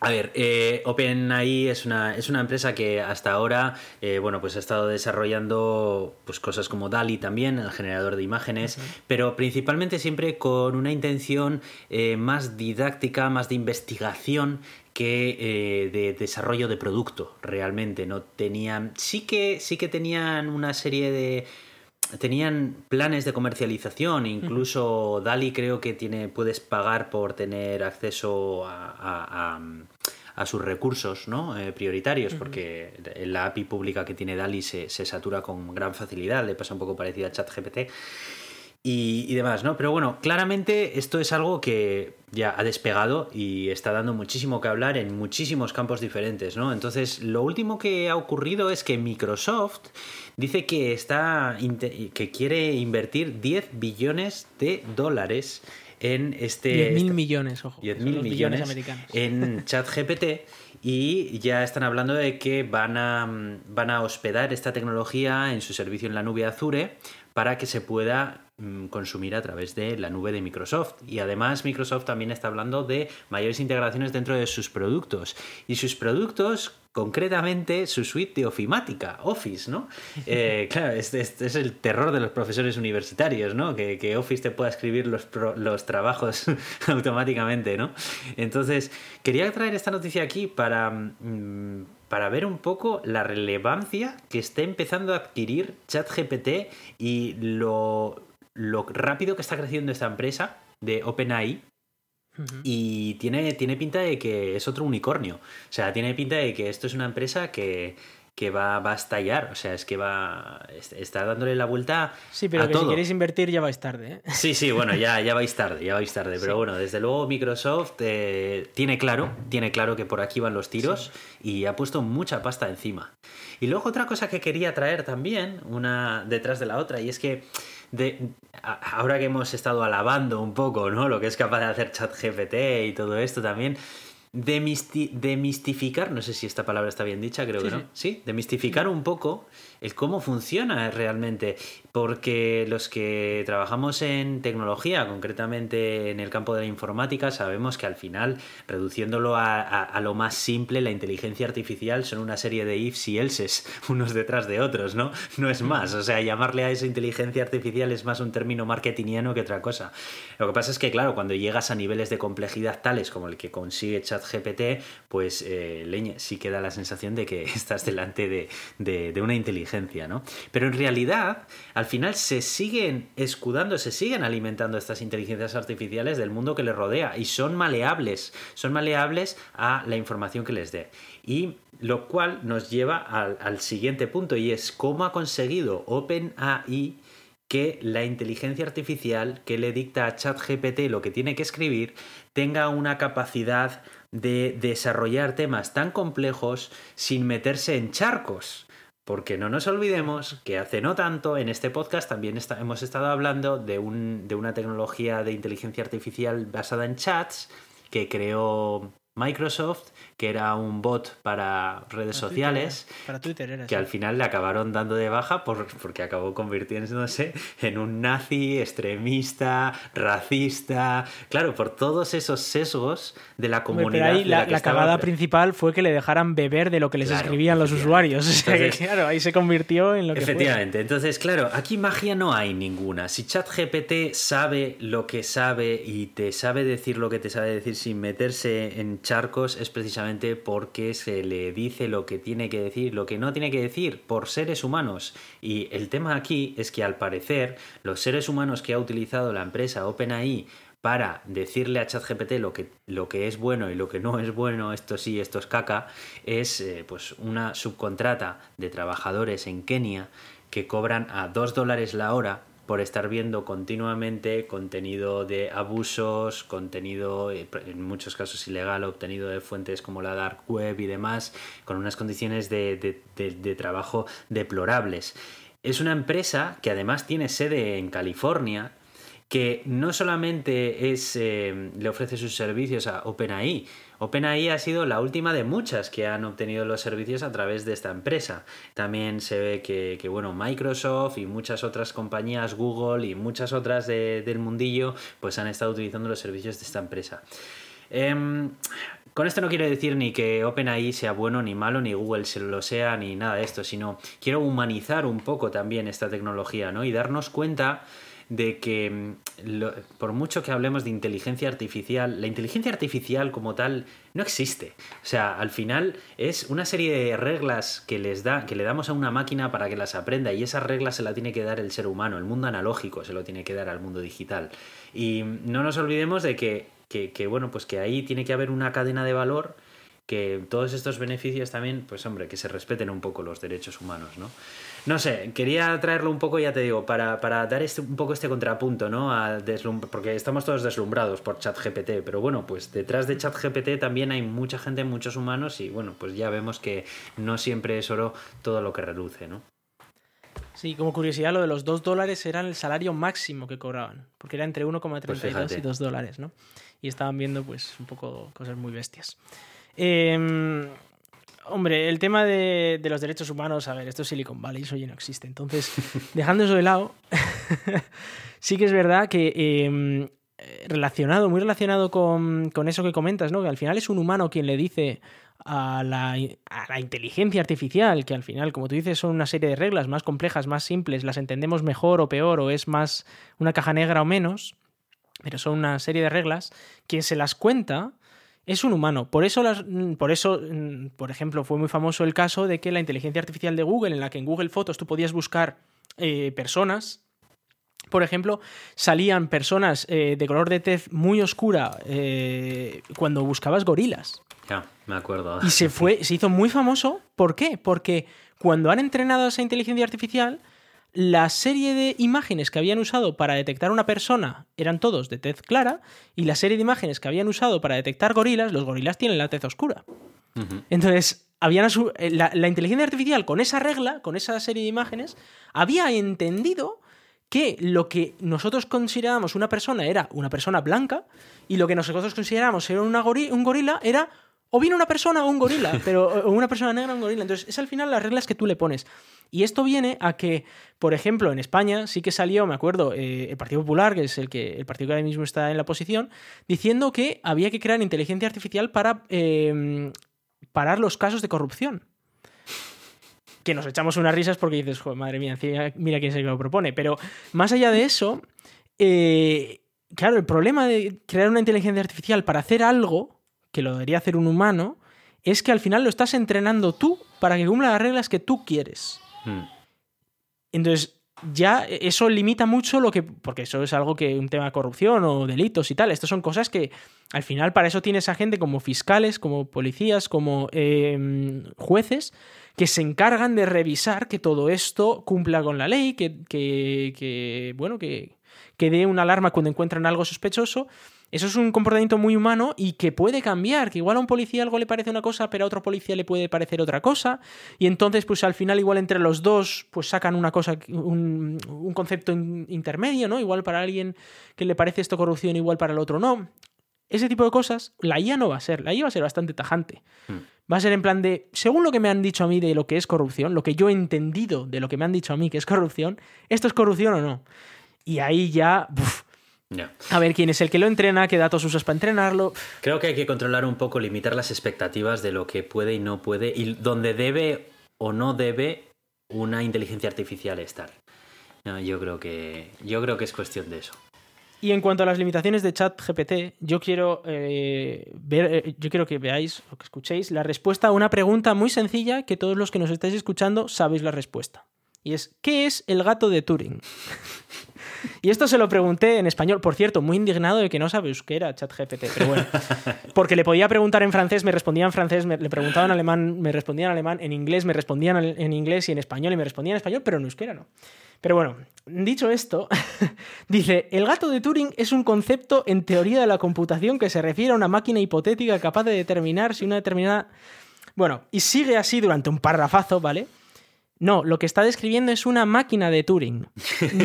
a ver, eh, OpenAI es una, es una empresa que hasta ahora eh, bueno, pues ha estado desarrollando pues, cosas como DALI también, el generador de imágenes, pero principalmente siempre con una intención eh, más didáctica, más de investigación que eh, de desarrollo de producto realmente. No tenían. Sí que, sí que tenían una serie de. Tenían planes de comercialización, incluso Dali creo que tiene, puedes pagar por tener acceso a, sus recursos ¿no? Eh, prioritarios, porque la API pública que tiene Dali se, se, satura con gran facilidad, le pasa un poco parecido a ChatGPT. Y, demás, ¿no? Pero bueno, claramente esto es algo que ya ha despegado y está dando muchísimo que hablar en muchísimos campos diferentes, ¿no? Entonces, lo último que ha ocurrido es que Microsoft dice que está que quiere invertir 10 billones de dólares en este 10 mil millones, ojo. 10 mil millones, americanos. en ChatGPT y ya están hablando de que van a, van a hospedar esta tecnología en su servicio en la nube Azure para que se pueda Mm, consumir a través de la nube de Microsoft. Y además Microsoft también está hablando de mayores integraciones dentro de sus productos. Y sus productos, concretamente su suite de ofimática, Office, ¿no? Eh, claro, este, este, es el terror de los profesores universitarios, ¿no? Que, Office te pueda escribir los, los trabajos automáticamente, ¿no? Entonces, quería traer esta noticia aquí para... Mm, para ver un poco la relevancia que está empezando a adquirir ChatGPT y lo lo rápido que está creciendo esta empresa de OpenAI. Y tiene, tiene pinta de que es otro unicornio. O sea, tiene pinta de que esto es una empresa que, va, va, a estallar. O sea, es que va. Está dándole la vuelta. Sí, pero que si queréis invertir ya vais tarde. ¿eh? Sí, sí, bueno, ya, ya vais tarde, ya vais tarde. Pero bueno, desde luego Microsoft eh, tiene claro, tiene claro que por aquí van los tiros y ha puesto mucha pasta encima. Y luego otra cosa que quería traer también, una detrás de la otra, y es que de, ahora que hemos estado alabando un poco, ¿no? Lo que es capaz de hacer ChatGPT y todo esto también, demistificar, no sé si esta palabra está bien dicha, creo que no, sí, demistificar un poco el cómo funciona realmente, porque los que trabajamos en tecnología, concretamente en el campo de la informática, sabemos que al final, reduciéndolo a, lo más simple, la inteligencia artificial son una serie de ifs y elses, unos detrás de otros, ¿no? No es más, o sea, llamarle a esa inteligencia artificial es más un término marketingiano que otra cosa. Lo que pasa es que, claro, cuando llegas a niveles de complejidad tales como el que consigue ChatGPT, pues eh, leña, sí que da la sensación de que estás delante de, de una inteligencia Pero en realidad, al final se siguen escudando, se siguen alimentando estas inteligencias artificiales del mundo que les rodea y son maleables, son maleables a la información que les dé. Y lo cual nos lleva al, al siguiente punto y es cómo ha conseguido OpenAI que la inteligencia artificial que le dicta a ChatGPT lo que tiene que escribir tenga una capacidad de desarrollar temas tan complejos sin meterse en charcos. Porque no nos olvidemos que hace no tanto en este podcast también hemos estado hablando de, un, de una tecnología de inteligencia artificial basada en chats que creó Microsoft que era un bot para redes sociales. para Twitter era. Que al final le acabaron dando de baja por, porque acabó convirtiéndose en un nazi, extremista, racista. Claro, por todos esos sesgos de la comunidad. ahí la, la, cagada principal fue que le dejaran beber de lo que les escribían los usuarios. O sea que, claro, ahí se convirtió en lo que. Efectivamente. Entonces, claro, aquí magia no hay ninguna. Si ChatGPT sabe lo que sabe y te sabe decir lo que te sabe decir sin meterse en charcos, es precisamente porque se le dice lo que tiene que decir, lo que no tiene que decir por seres humanos. Y el tema aquí es que al parecer los seres humanos que ha utilizado la empresa OpenAI para decirle a ChatGPT lo que, lo que es bueno y lo que no es bueno, esto sí, esto es caca, es eh, pues una subcontrata de trabajadores en Kenia que cobran a 2 dólares la hora por estar viendo continuamente contenido de abusos, contenido eh, en muchos casos ilegal obtenido de fuentes como la dark web y demás, con unas condiciones de, trabajo deplorables. Es una empresa que además tiene sede en California, que no solamente eh, le ofrece sus servicios a OpenAI, OpenAI ha sido la última de muchas que han obtenido los servicios a través de esta empresa. También se ve que, bueno, Microsoft y muchas otras compañías, Google y muchas otras del mundillo, pues han estado utilizando los servicios de esta empresa. Em, con esto no quiero decir ni que OpenAI sea bueno ni malo, ni Google se lo sea, ni nada de esto, sino quiero humanizar un poco también esta tecnología, ¿no? Y darnos cuenta de que mm, por mucho que hablemos de inteligencia artificial, la inteligencia artificial como tal no existe. O sea, al final es una serie de reglas que les da, que le damos a una máquina para que las aprenda, y esas reglas se las tiene que dar el ser humano, el mundo analógico se lo tiene que dar al mundo digital. Y no nos olvidemos de que, que bueno, pues que ahí tiene que haber una cadena de valor que todos estos beneficios también, pues hombre, que se respeten un poco los derechos humanos, ¿no? No sé, quería traerlo un poco, ya te digo, para, para dar este, un poco este contrapunto, ¿no? A porque estamos todos deslumbrados por ChatGPT, pero bueno, pues detrás de ChatGPT también hay mucha gente, muchos humanos, y bueno, pues ya vemos que no siempre es oro todo lo que reluce, ¿no? Sí, como curiosidad, lo de los 2 dólares era el salario máximo que cobraban, porque era entre 1,32 pues y 2 dólares, ¿no? Y estaban viendo, pues, un poco cosas muy bestias. Em, hombre, el tema de, los derechos humanos, a ver, esto es Silicon Valley, eso ya no existe. Entonces, dejando eso de lado, sí que es verdad que em, relacionado, muy relacionado con, eso que comentas, ¿no? Que al final es un humano quien le dice a la, a la, inteligencia artificial, que al final, como tú dices, son una serie de reglas más complejas, más simples, las entendemos mejor o peor, o es más una caja negra o menos, pero son una serie de reglas, quien se las cuenta es un humano. Por eso, las, mm, por eso, mm, por ejemplo, fue muy famoso el caso de que la inteligencia artificial de Google, en la que en Google Fotos tú podías buscar eh, personas, por ejemplo, salían personas eh, de color de tez muy oscura eh, cuando buscabas gorilas. Ya, me acuerdo. Y se fue, se hizo muy famoso. ¿Por qué? Porque cuando han entrenado a esa inteligencia artificial, la serie de imágenes que habían usado para detectar una persona eran todos de tez clara y la serie de imágenes que habían usado para detectar gorilas, los gorilas tienen la tez oscura. Entonces, habían eh, la, la, inteligencia artificial con esa regla, con esa serie de imágenes, había entendido que lo que nosotros considerábamos una persona era una persona blanca y lo que nosotros considerábamos era una un gorila era o bien una persona o un gorila, pero una persona negra o un gorila. Entonces, es al final las reglas que tú le pones. Y esto viene a que, por ejemplo, en España sí que salió, me acuerdo, eh, el Partido Popular, que es el, que, el partido que ahora mismo está en la oposición, diciendo que había que crear inteligencia artificial para em, parar los casos de corrupción. Que nos echamos unas risas porque dices, Joder, madre mía, mira quién se lo propone. Pero más allá de eso, eh, claro, el problema de crear una inteligencia artificial para hacer algo que lo debería hacer un humano, es que al final lo estás entrenando tú para que cumpla las reglas que tú quieres. Hmm. Entonces, ya eso limita mucho lo que. Porque eso es algo que. un tema de corrupción o delitos y tal. Estas son cosas que al final para eso tienes a gente como fiscales, como policías, como em, jueces, que se encargan de revisar que todo esto cumpla con la ley, que, que, que bueno, que, que dé una alarma cuando encuentran algo sospechoso eso es un comportamiento muy humano y que puede cambiar, que igual a un policía algo le parece una cosa, pero a otro policía le puede parecer otra cosa, y entonces pues al final igual entre los dos pues sacan una cosa, un, concepto intermedio, ¿no? Igual para alguien que le parece esto corrupción, igual para el otro no. Ese tipo de cosas, la IA no va a ser, la IA va a ser bastante tajante. Hmm. Va a ser en plan de, según lo que me han dicho a mí de lo que es corrupción, lo que yo he entendido de lo que me han dicho a mí que es corrupción, ¿esto es corrupción o no? Y ahí ya... A ver quién es el que lo entrena, qué datos usas para entrenarlo. Creo que hay que controlar un poco, limitar las expectativas de lo que puede y no puede y dónde debe o no debe una inteligencia artificial estar. yo creo que yo creo que es cuestión de eso. Y en cuanto a las limitaciones de ChatGPT, yo quiero eh, ver, eh, yo quiero que veáis o que escuchéis la respuesta a una pregunta muy sencilla que todos los que nos estáis escuchando sabéis la respuesta. Y es ¿qué es el gato de Turing? Y esto se lo pregunté en español, por cierto, muy indignado de que no sabe euskera ChatGPT, pero bueno. Porque le podía preguntar en francés, me respondía en francés, me, le preguntaba en alemán, me respondía en alemán, en inglés, me respondían en inglés y en español y me respondía en español, pero en euskera no. Pero bueno, dicho esto, dice, el gato de Turing es un concepto en teoría de la computación que se refiere a una máquina hipotética capaz de determinar si una determinada... Bueno, y sigue así durante un parrafazo, ¿vale? No, lo que está describiendo es una máquina de Turing.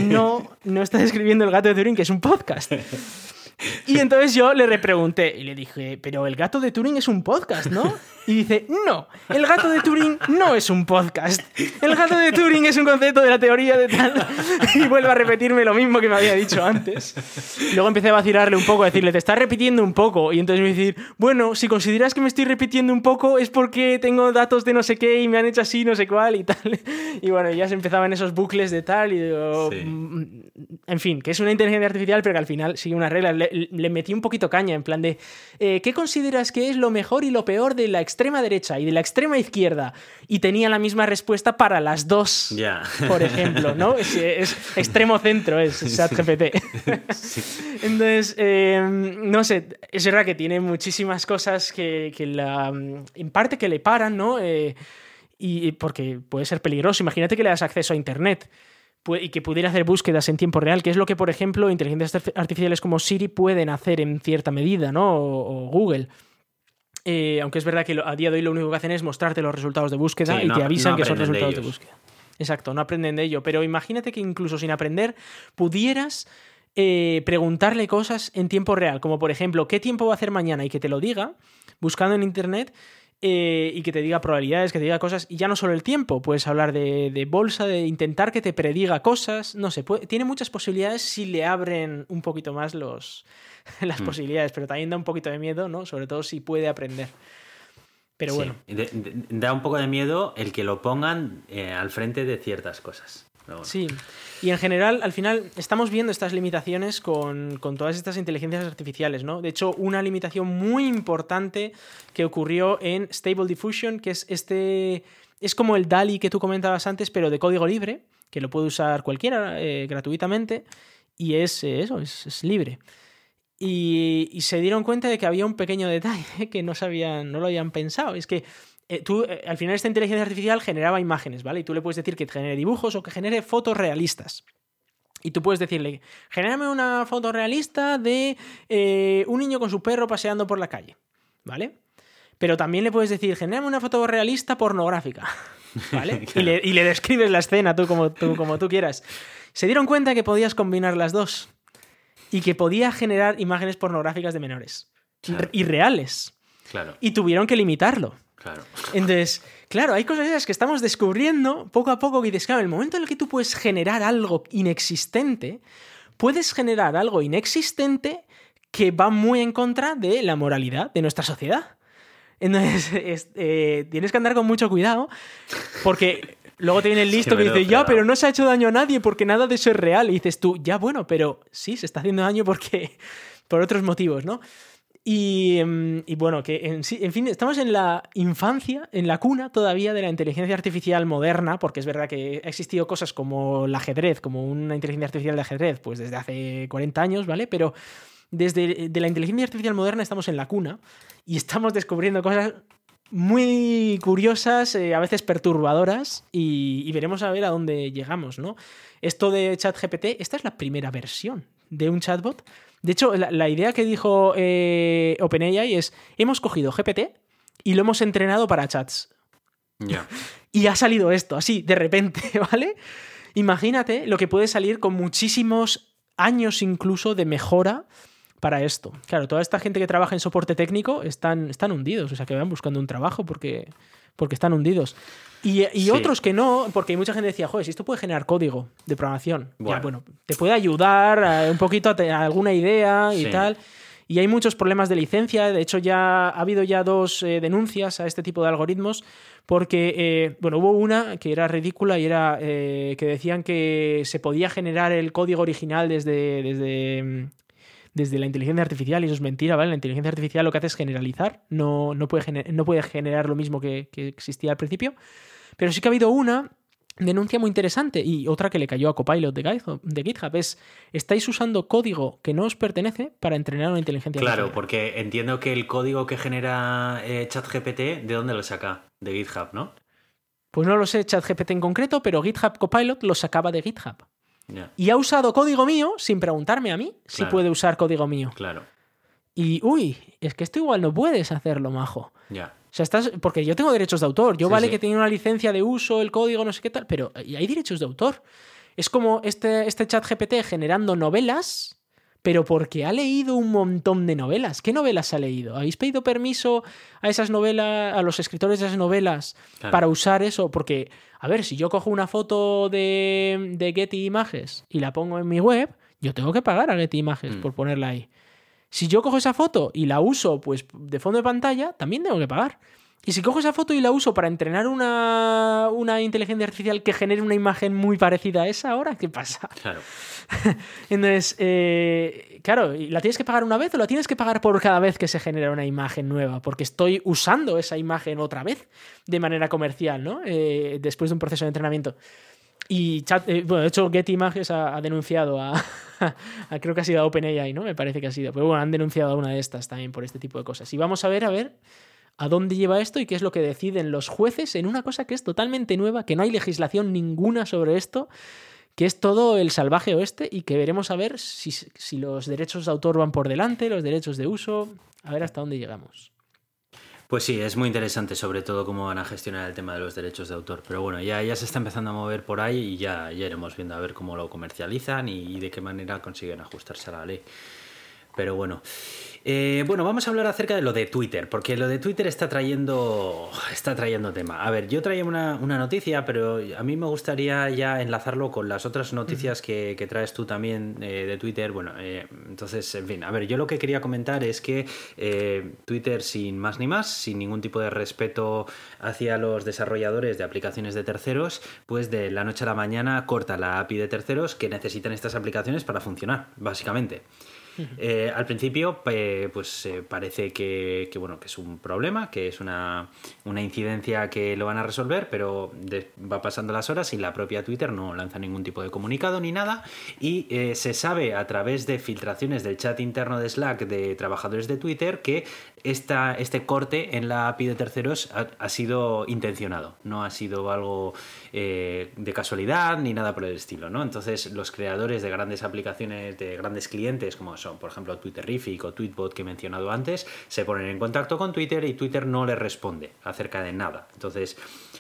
No, no está describiendo el gato de Turing, que es un podcast. Y entonces yo le repregunté y le dije, pero el gato de Turing es un podcast, ¿no? Y dice, no, el gato de Turing no es un podcast. El gato de Turing es un concepto de la teoría de tal. Y vuelve a repetirme lo mismo que me había dicho antes. Luego empecé a vacilarle un poco, a decirle, te estás repitiendo un poco. Y entonces me dice, bueno, si consideras que me estoy repitiendo un poco es porque tengo datos de no sé qué y me han hecho así, no sé cuál y tal. Y bueno, ya se empezaban esos bucles de tal y digo, mm, en fin, que es una inteligencia artificial pero que al final sigue una regla le, metí un poquito caña, en plan de, eh, ¿qué consideras que es lo mejor y lo peor de la extrema derecha y de la extrema izquierda? Y tenía la misma respuesta para las dos, por ejemplo, ¿no? Es, es extremo centro, es ChatGPT. Entonces, eh, no sé, es verdad que tiene muchísimas cosas que, que la, en parte que le paran, ¿no? Eh, y porque puede ser peligroso. Imagínate que le das acceso a Internet y que pudiera hacer búsquedas en tiempo real, que es lo que, por ejemplo, inteligencias artificiales como Siri pueden hacer en cierta medida, ¿no? O, Google. Eh, aunque es verdad que a día de hoy lo único que hacen es mostrarte los resultados de búsqueda y te avisan que son resultados de, búsqueda. Exacto, no aprenden de ello. Pero imagínate que incluso sin aprender pudieras eh, preguntarle cosas en tiempo real, como por ejemplo, ¿qué tiempo va a hacer mañana? Y que te lo diga, buscando en internet eh, y que te diga probabilidades, que te diga cosas, y ya no solo el tiempo, puedes hablar de, bolsa, de intentar que te prediga cosas, no sé, tiene muchas posibilidades si le abren un poquito más los, las mm. posibilidades, pero también da un poquito de miedo, ¿no? Sobre todo si puede aprender. Pero bueno. da un poco de miedo el que lo pongan eh, al frente de ciertas cosas. Sí, y en general, al final, estamos viendo estas limitaciones con, todas estas inteligencias artificiales, ¿no? De hecho, una limitación muy importante que ocurrió en Stable Diffusion, que es este. Es como el DALI que tú comentabas antes, pero de código libre, que lo puede usar cualquiera eh, gratuitamente, y es eh, eso, es, libre. Y, se dieron cuenta de que había un pequeño detalle que no sabían, no lo habían pensado. Es que eh, tú, eh, al final esta inteligencia artificial generaba imágenes, ¿vale? Y tú le puedes decir que genere dibujos o que genere fotos realistas. Y tú puedes decirle, genérame una foto realista de eh, un niño con su perro paseando por la calle, ¿vale? Pero también le puedes decir, genérame una foto realista pornográfica, ¿vale? y, le, describes la escena tú como, tú como tú quieras. Se dieron cuenta que podías combinar las dos y que podía generar imágenes pornográficas de menores. Y reales. Claro. Y tuvieron que limitarlo. Claro. Entonces, claro, hay cosas que estamos descubriendo poco a poco que dices, claro, el momento en el que tú puedes generar algo inexistente, puedes generar algo inexistente que va muy en contra de la moralidad de nuestra sociedad. Entonces, eh, tienes que andar con mucho cuidado porque luego te viene el listo que dice, ya, pero no se ha hecho daño a nadie porque nada de eso es real. Y dices tú, ya, bueno, pero sí, se está haciendo daño porque por otros motivos, ¿no? Em, y, bueno, que en, fin, estamos en la infancia, en la cuna todavía de la inteligencia artificial moderna, porque es verdad que ha existido cosas como el ajedrez, como una inteligencia artificial de ajedrez, pues desde hace 40 años, ¿vale? Pero desde de la inteligencia artificial moderna estamos en la cuna y estamos descubriendo cosas muy curiosas, eh, a veces perturbadoras, y, y, veremos a ver a dónde llegamos, ¿no? Esto de ChatGPT, esta es la primera versión de un chatbot de hecho, la, idea que dijo eh, OpenAI es, hemos cogido GPT y lo hemos entrenado para chats. Ya. y ha salido esto, así, de repente, ¿vale? Imagínate lo que puede salir con muchísimos años incluso de mejora para esto. Claro, toda esta gente que trabaja en soporte técnico están, están hundidos, o sea, que van buscando un trabajo porque, porque están hundidos. Y, otros que no, porque mucha gente decía, joder, si esto puede generar código de programación, bueno, bueno te puede ayudar un poquito a, alguna idea y tal. Y hay muchos problemas de licencia. De hecho, ya ha habido ya dos eh, denuncias a este tipo de algoritmos. Porque, eh, bueno, hubo una que era ridícula y era eh, que decían que se podía generar el código original desde, desde, desde la inteligencia artificial. Y eso es mentira, ¿vale? La inteligencia artificial lo que hace es generalizar. No, no, puede, no puede generar lo mismo que, que existía al principio. Pero sí que ha habido una denuncia muy interesante y otra que le cayó a Copilot de GitHub es, estáis usando código que no os pertenece para entrenar una inteligencia Claro, porque entiendo que el código que genera eh, ChatGPT, ¿de dónde lo saca? De GitHub, ¿no? Pues no lo sé ChatGPT en concreto, pero GitHub Copilot lo sacaba de GitHub. Y ha usado código mío sin preguntarme a mí si puede usar código mío. Claro. Y, uy, es que esto igual no puedes hacerlo, majo. Ya. Sea, estás. Porque yo tengo derechos de autor. Yo vale que tiene una licencia de uso, el código, no sé qué tal, pero hay derechos de autor. Es como este, este chat GPT generando novelas, pero porque ha leído un montón de novelas. ¿Qué novelas ha leído? ¿Habéis pedido permiso a esas novelas, a los escritores de esas novelas, para usar eso? Porque, a ver, si yo cojo una foto de, de Getty Images y la pongo en mi web, yo tengo que pagar a Getty Images mm. por ponerla ahí. Si yo cojo esa foto y la uso pues de fondo de pantalla, también tengo que pagar. Y si cojo esa foto y la uso para entrenar una, una inteligencia artificial que genere una imagen muy parecida a esa ahora, ¿qué pasa? Claro. Entonces, eh, claro, ¿la tienes que pagar una vez o la tienes que pagar por cada vez que se genera una imagen nueva? Porque estoy usando esa imagen otra vez de manera comercial, ¿no? Eh, después de un proceso de entrenamiento. Y chat, eh, bueno, de hecho, Getty Images ha, denunciado a, creo que ha sido OpenAI, ¿no? Me parece que ha sido. Pero bueno, han denunciado a una de estas también por este tipo de cosas. Y vamos a ver, a ver a dónde lleva esto y qué es lo que deciden los jueces en una cosa que es totalmente nueva, que no hay legislación ninguna sobre esto, que es todo el salvaje oeste y que veremos a ver si, si los derechos de autor van por delante, los derechos de uso, a ver hasta dónde llegamos. Pues sí, es muy interesante sobre todo cómo van a gestionar el tema de los derechos de autor. Pero bueno, ya, ya se está empezando a mover por ahí y ya, ya iremos viendo a ver cómo lo comercializan y de qué manera consiguen ajustarse a la ley. Pero bueno, eh, bueno, vamos a hablar acerca de lo de Twitter, porque lo de Twitter está trayendo, está trayendo tema. A ver, yo traía una, noticia, pero a mí me gustaría ya enlazarlo con las otras noticias que, traes tú también eh, de Twitter. Bueno, eh, entonces, en fin, a ver, yo lo que quería comentar es que Twitter, sin más ni más, sin ningún tipo de respeto hacia los desarrolladores de aplicaciones de terceros, pues de la noche a la mañana corta la API de terceros que necesitan estas aplicaciones para funcionar, básicamente. Eh, al principio, pues eh, parece que, bueno, que es un problema, que es una, incidencia que lo van a resolver, pero va pasando las horas y la propia Twitter no lanza ningún tipo de comunicado ni nada. Y eh, se sabe a través de filtraciones del chat interno de Slack de trabajadores de Twitter que esta, este corte en la API de terceros ha, sido intencionado, no ha sido algo de casualidad ni nada por el estilo. ¿no? Entonces, los creadores de grandes aplicaciones, de grandes clientes, como por ejemplo, Twitterific o Tweetbot que he mencionado antes, se ponen en contacto con Twitter y Twitter no les responde acerca de nada. Entonces,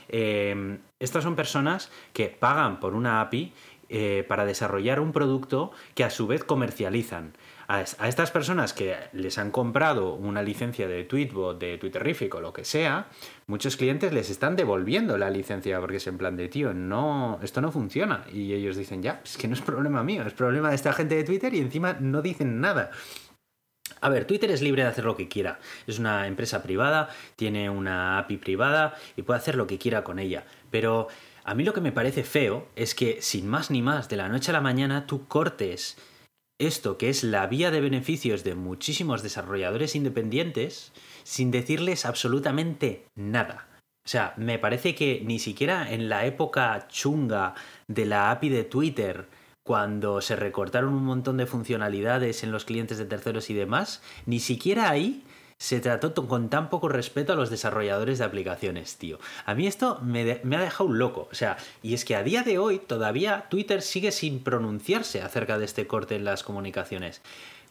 eh, estas son personas que pagan por una API eh, para desarrollar un producto que a su vez comercializan a, estas personas que les han comprado una licencia de Tweetbot, de Twitterific o lo que sea, muchos clientes les están devolviendo la licencia porque es en plan de, tío, no, esto no funciona. Y ellos dicen, ya, es que no es problema mío, es problema de esta gente de Twitter y encima no dicen nada. A ver, Twitter es libre de hacer lo que quiera. Es una empresa privada, tiene una API privada y puede hacer lo que quiera con ella. Pero a mí lo que me parece feo es que sin más ni más, de la noche a la mañana, tú cortes esto que es la vía de beneficios de muchísimos desarrolladores independientes sin decirles absolutamente nada. O sea, me parece que ni siquiera en la época chunga de la API de Twitter, cuando se recortaron un montón de funcionalidades en los clientes de terceros y demás, ni siquiera ahí se trató con tan poco respeto a los desarrolladores de aplicaciones, tío. A mí esto me, me, ha dejado loco. O sea, y es que a día de hoy todavía Twitter sigue sin pronunciarse acerca de este corte en las comunicaciones.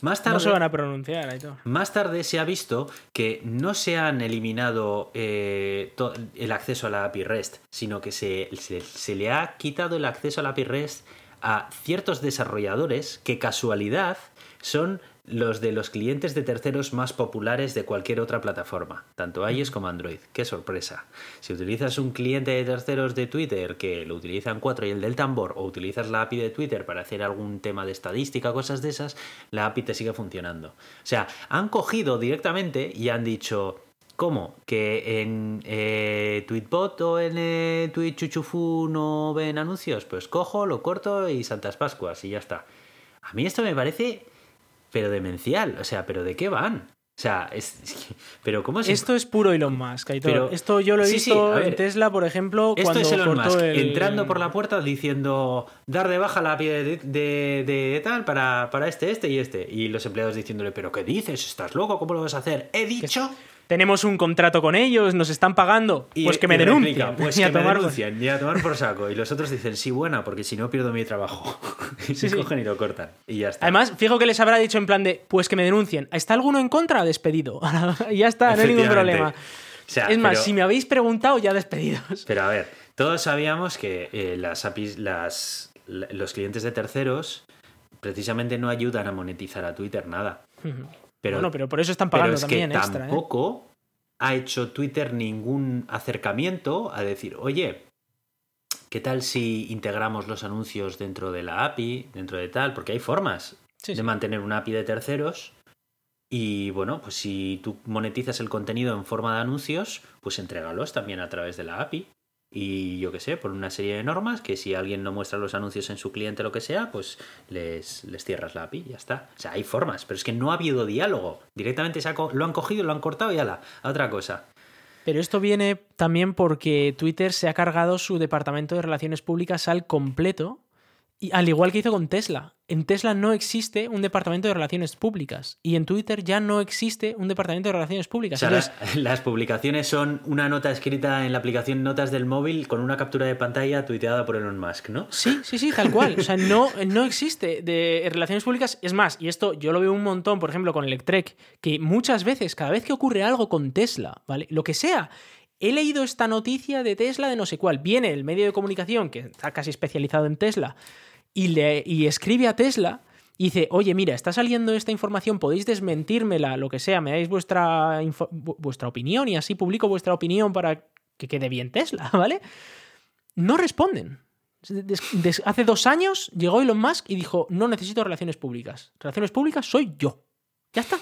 Más tarde, no se van a pronunciar. Más tarde se ha visto que no se han eliminado eh, el acceso a la API REST, sino que se, se le ha quitado el acceso a la API REST a ciertos desarrolladores que casualidad son los de los clientes de terceros más populares de cualquier otra plataforma, tanto iOS como Android. ¡Qué sorpresa! Si utilizas un cliente de terceros de Twitter que lo utilizan cuatro y el del tambor, o utilizas la API de Twitter para hacer algún tema de estadística, cosas de esas, la API te sigue funcionando. O sea, han cogido directamente y han dicho, ¿Cómo? ¿Que en eh, Tweetbot o en eh, Chuchufu no ven anuncios? Pues cojo, lo corto y Santas Pascuas y ya está. A mí esto me parece pero demencial. O sea, ¿pero de qué van? O sea, es, pero ¿cómo es? Esto es puro Elon Musk, Pero, esto yo lo he visto en Tesla, por ejemplo, esto es Elon Musk entrando por la puerta diciendo dar de baja la pie de, de, tal para, para, este, este y este. Y los empleados diciéndole, ¿pero qué dices? ¿Estás loco? ¿Cómo lo vas a hacer? He dicho tenemos un contrato con ellos, nos están pagando, pues que me denuncien. pues que me denuncien, y a tomar por saco. Y los otros dicen, sí, buena, porque si no pierdo mi trabajo. y se cogen y lo cortan. Y ya está. Además, fijo que les habrá dicho en plan de, pues que me denuncien. ¿Está alguno en contra? Despedido. ya está, no hay ningún problema. es más, si me habéis preguntado, ya despedidos. Pero a ver, todos sabíamos que eh, las APIs, las, los clientes de terceros precisamente no ayudan a monetizar a Twitter nada. Pero, bueno, pero por eso están pagando también extra. ¿eh? Tampoco ha hecho Twitter ningún acercamiento a decir, oye, ¿qué tal si integramos los anuncios dentro de la API, dentro de tal? Porque hay formas de mantener una API de terceros Y bueno, pues si tú monetizas el contenido en forma de anuncios, pues entrégalos también a través de la API. Y yo qué sé, por una serie de normas que si alguien no muestra los anuncios en su cliente lo que sea, pues les, les cierras la API y ya está. O sea, hay formas, pero es que no ha habido diálogo. Directamente se lo han cogido, lo han cortado y ala, a otra cosa. Pero esto viene también porque Twitter se ha cargado su departamento de relaciones públicas al completo y al igual que hizo con Tesla. En Tesla no existe un departamento de relaciones públicas. Y en Twitter ya no existe un departamento de relaciones públicas. O sea, las publicaciones son una nota escrita en la aplicación Notas del móvil con una captura de pantalla tuiteada por Elon Musk, ¿no? Sí, sí, sí, tal cual. O sea, no, no existe de relaciones públicas. Es más, y esto yo lo veo un montón, por ejemplo, con Electrek, que muchas veces, cada vez que ocurre algo con Tesla, ¿vale? Lo que sea, he leído esta noticia de Tesla de no sé cuál. Viene el medio de comunicación que está casi especializado en Tesla y, le, y escribe a Tesla y dice, oye, mira, está saliendo esta información, podéis desmentírmela, lo que sea, me dais vuestra, vuestra opinión y así publico vuestra opinión para que quede bien Tesla, ¿vale? No responden. hace dos años llegó Elon Musk y dijo, no necesito relaciones públicas. Relaciones públicas soy yo. Ya está.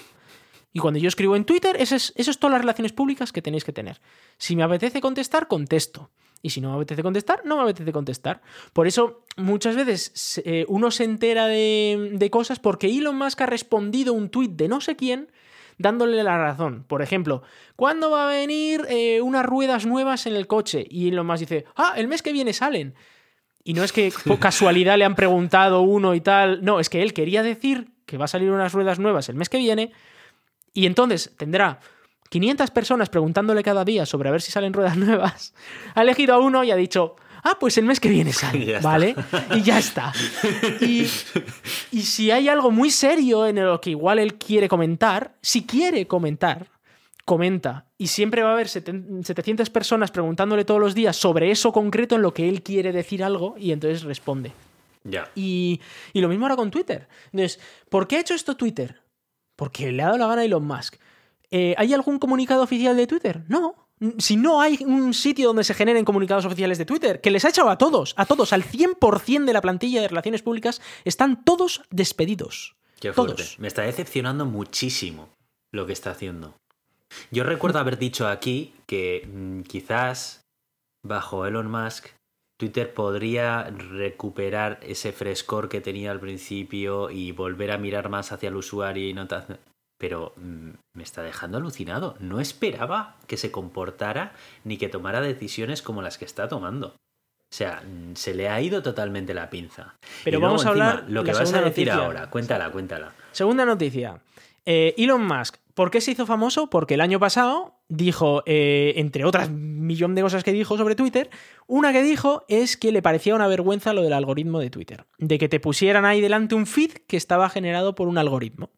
Y cuando yo escribo en Twitter, eso es, eso es todas las relaciones públicas que tenéis que tener. Si me apetece contestar, contesto. Y si no me apetece contestar, no me apetece contestar. Por eso muchas veces eh, uno se entera de, cosas porque Elon Musk ha respondido un tuit de no sé quién dándole la razón. Por ejemplo, ¿cuándo va a venir eh, unas ruedas nuevas en el coche? Y Elon Musk dice, ah, el mes que viene salen. Y no es que por casualidad le han preguntado uno y tal. No, es que él quería decir que va a salir unas ruedas nuevas el mes que viene. Y entonces tendrá 500 personas preguntándole cada día sobre a ver si salen ruedas nuevas, ha elegido a uno y ha dicho, ah, pues el mes que viene sale, ¿vale? Y ya está. Y, si hay algo muy serio en lo que igual él quiere comentar, si quiere comentar, comenta. Y siempre va a haber 700 personas preguntándole todos los días sobre eso concreto en lo que él quiere decir algo y entonces responde. Ya. Y, y, lo mismo ahora con Twitter. Entonces, ¿por qué ha hecho esto Twitter? Porque le ha dado la gana a Elon Musk. Eh, ¿Hay algún comunicado oficial de Twitter? No. Si no hay un sitio donde se generen comunicados oficiales de Twitter, que les ha echado a todos, a todos, al 100% de la plantilla de relaciones públicas, están todos despedidos. Qué fuerte. Me está decepcionando muchísimo lo que está haciendo. Yo recuerdo haber dicho aquí que mm, quizás bajo Elon Musk Twitter podría recuperar ese frescor que tenía al principio y volver a mirar más hacia el usuario y no pero mm, me está dejando alucinado. No esperaba que se comportara ni que tomara decisiones como las que está tomando. O sea, mm, se le ha ido totalmente la pinza. Pero vamos a hablar. Lo que vas a decir ahora, cuéntala, cuéntala. Segunda noticia. Eh, Elon Musk, ¿por qué se hizo famoso? Porque el año pasado dijo, eh, entre otras millón de cosas que dijo sobre Twitter, una que dijo es que le parecía una vergüenza lo del algoritmo de Twitter. De que te pusieran ahí delante un feed que estaba generado por un algoritmo.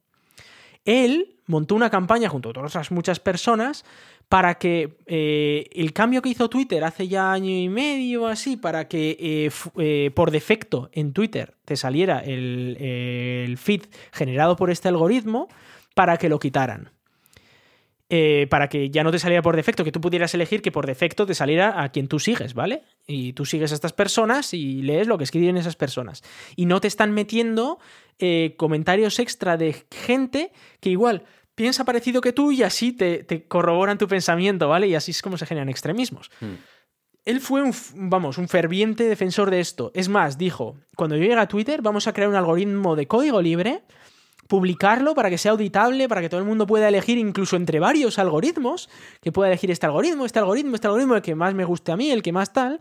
Él montó una campaña junto a otras muchas personas para que eh, el cambio que hizo Twitter hace ya año y medio así, para que eh, eh, por defecto en Twitter te saliera el, feed generado por este algoritmo, para que lo quitaran. Para que ya no te saliera por defecto, que tú pudieras elegir que por defecto te saliera a quien tú sigues, ¿vale? Y tú sigues a estas personas y lees lo que escriben esas personas. Y no te están metiendo eh, comentarios extra de gente que igual piensa parecido que tú y así te, corroboran tu pensamiento, ¿vale? Y así es como se generan extremismos. Hmm. Él fue un, vamos, un ferviente defensor de esto. Es más, dijo, cuando yo llegue a Twitter vamos a crear un algoritmo de código libre publicarlo para que sea auditable, para que todo el mundo pueda elegir incluso entre varios algoritmos, que pueda elegir este algoritmo, este algoritmo, este algoritmo, el que más me guste a mí, el que más tal,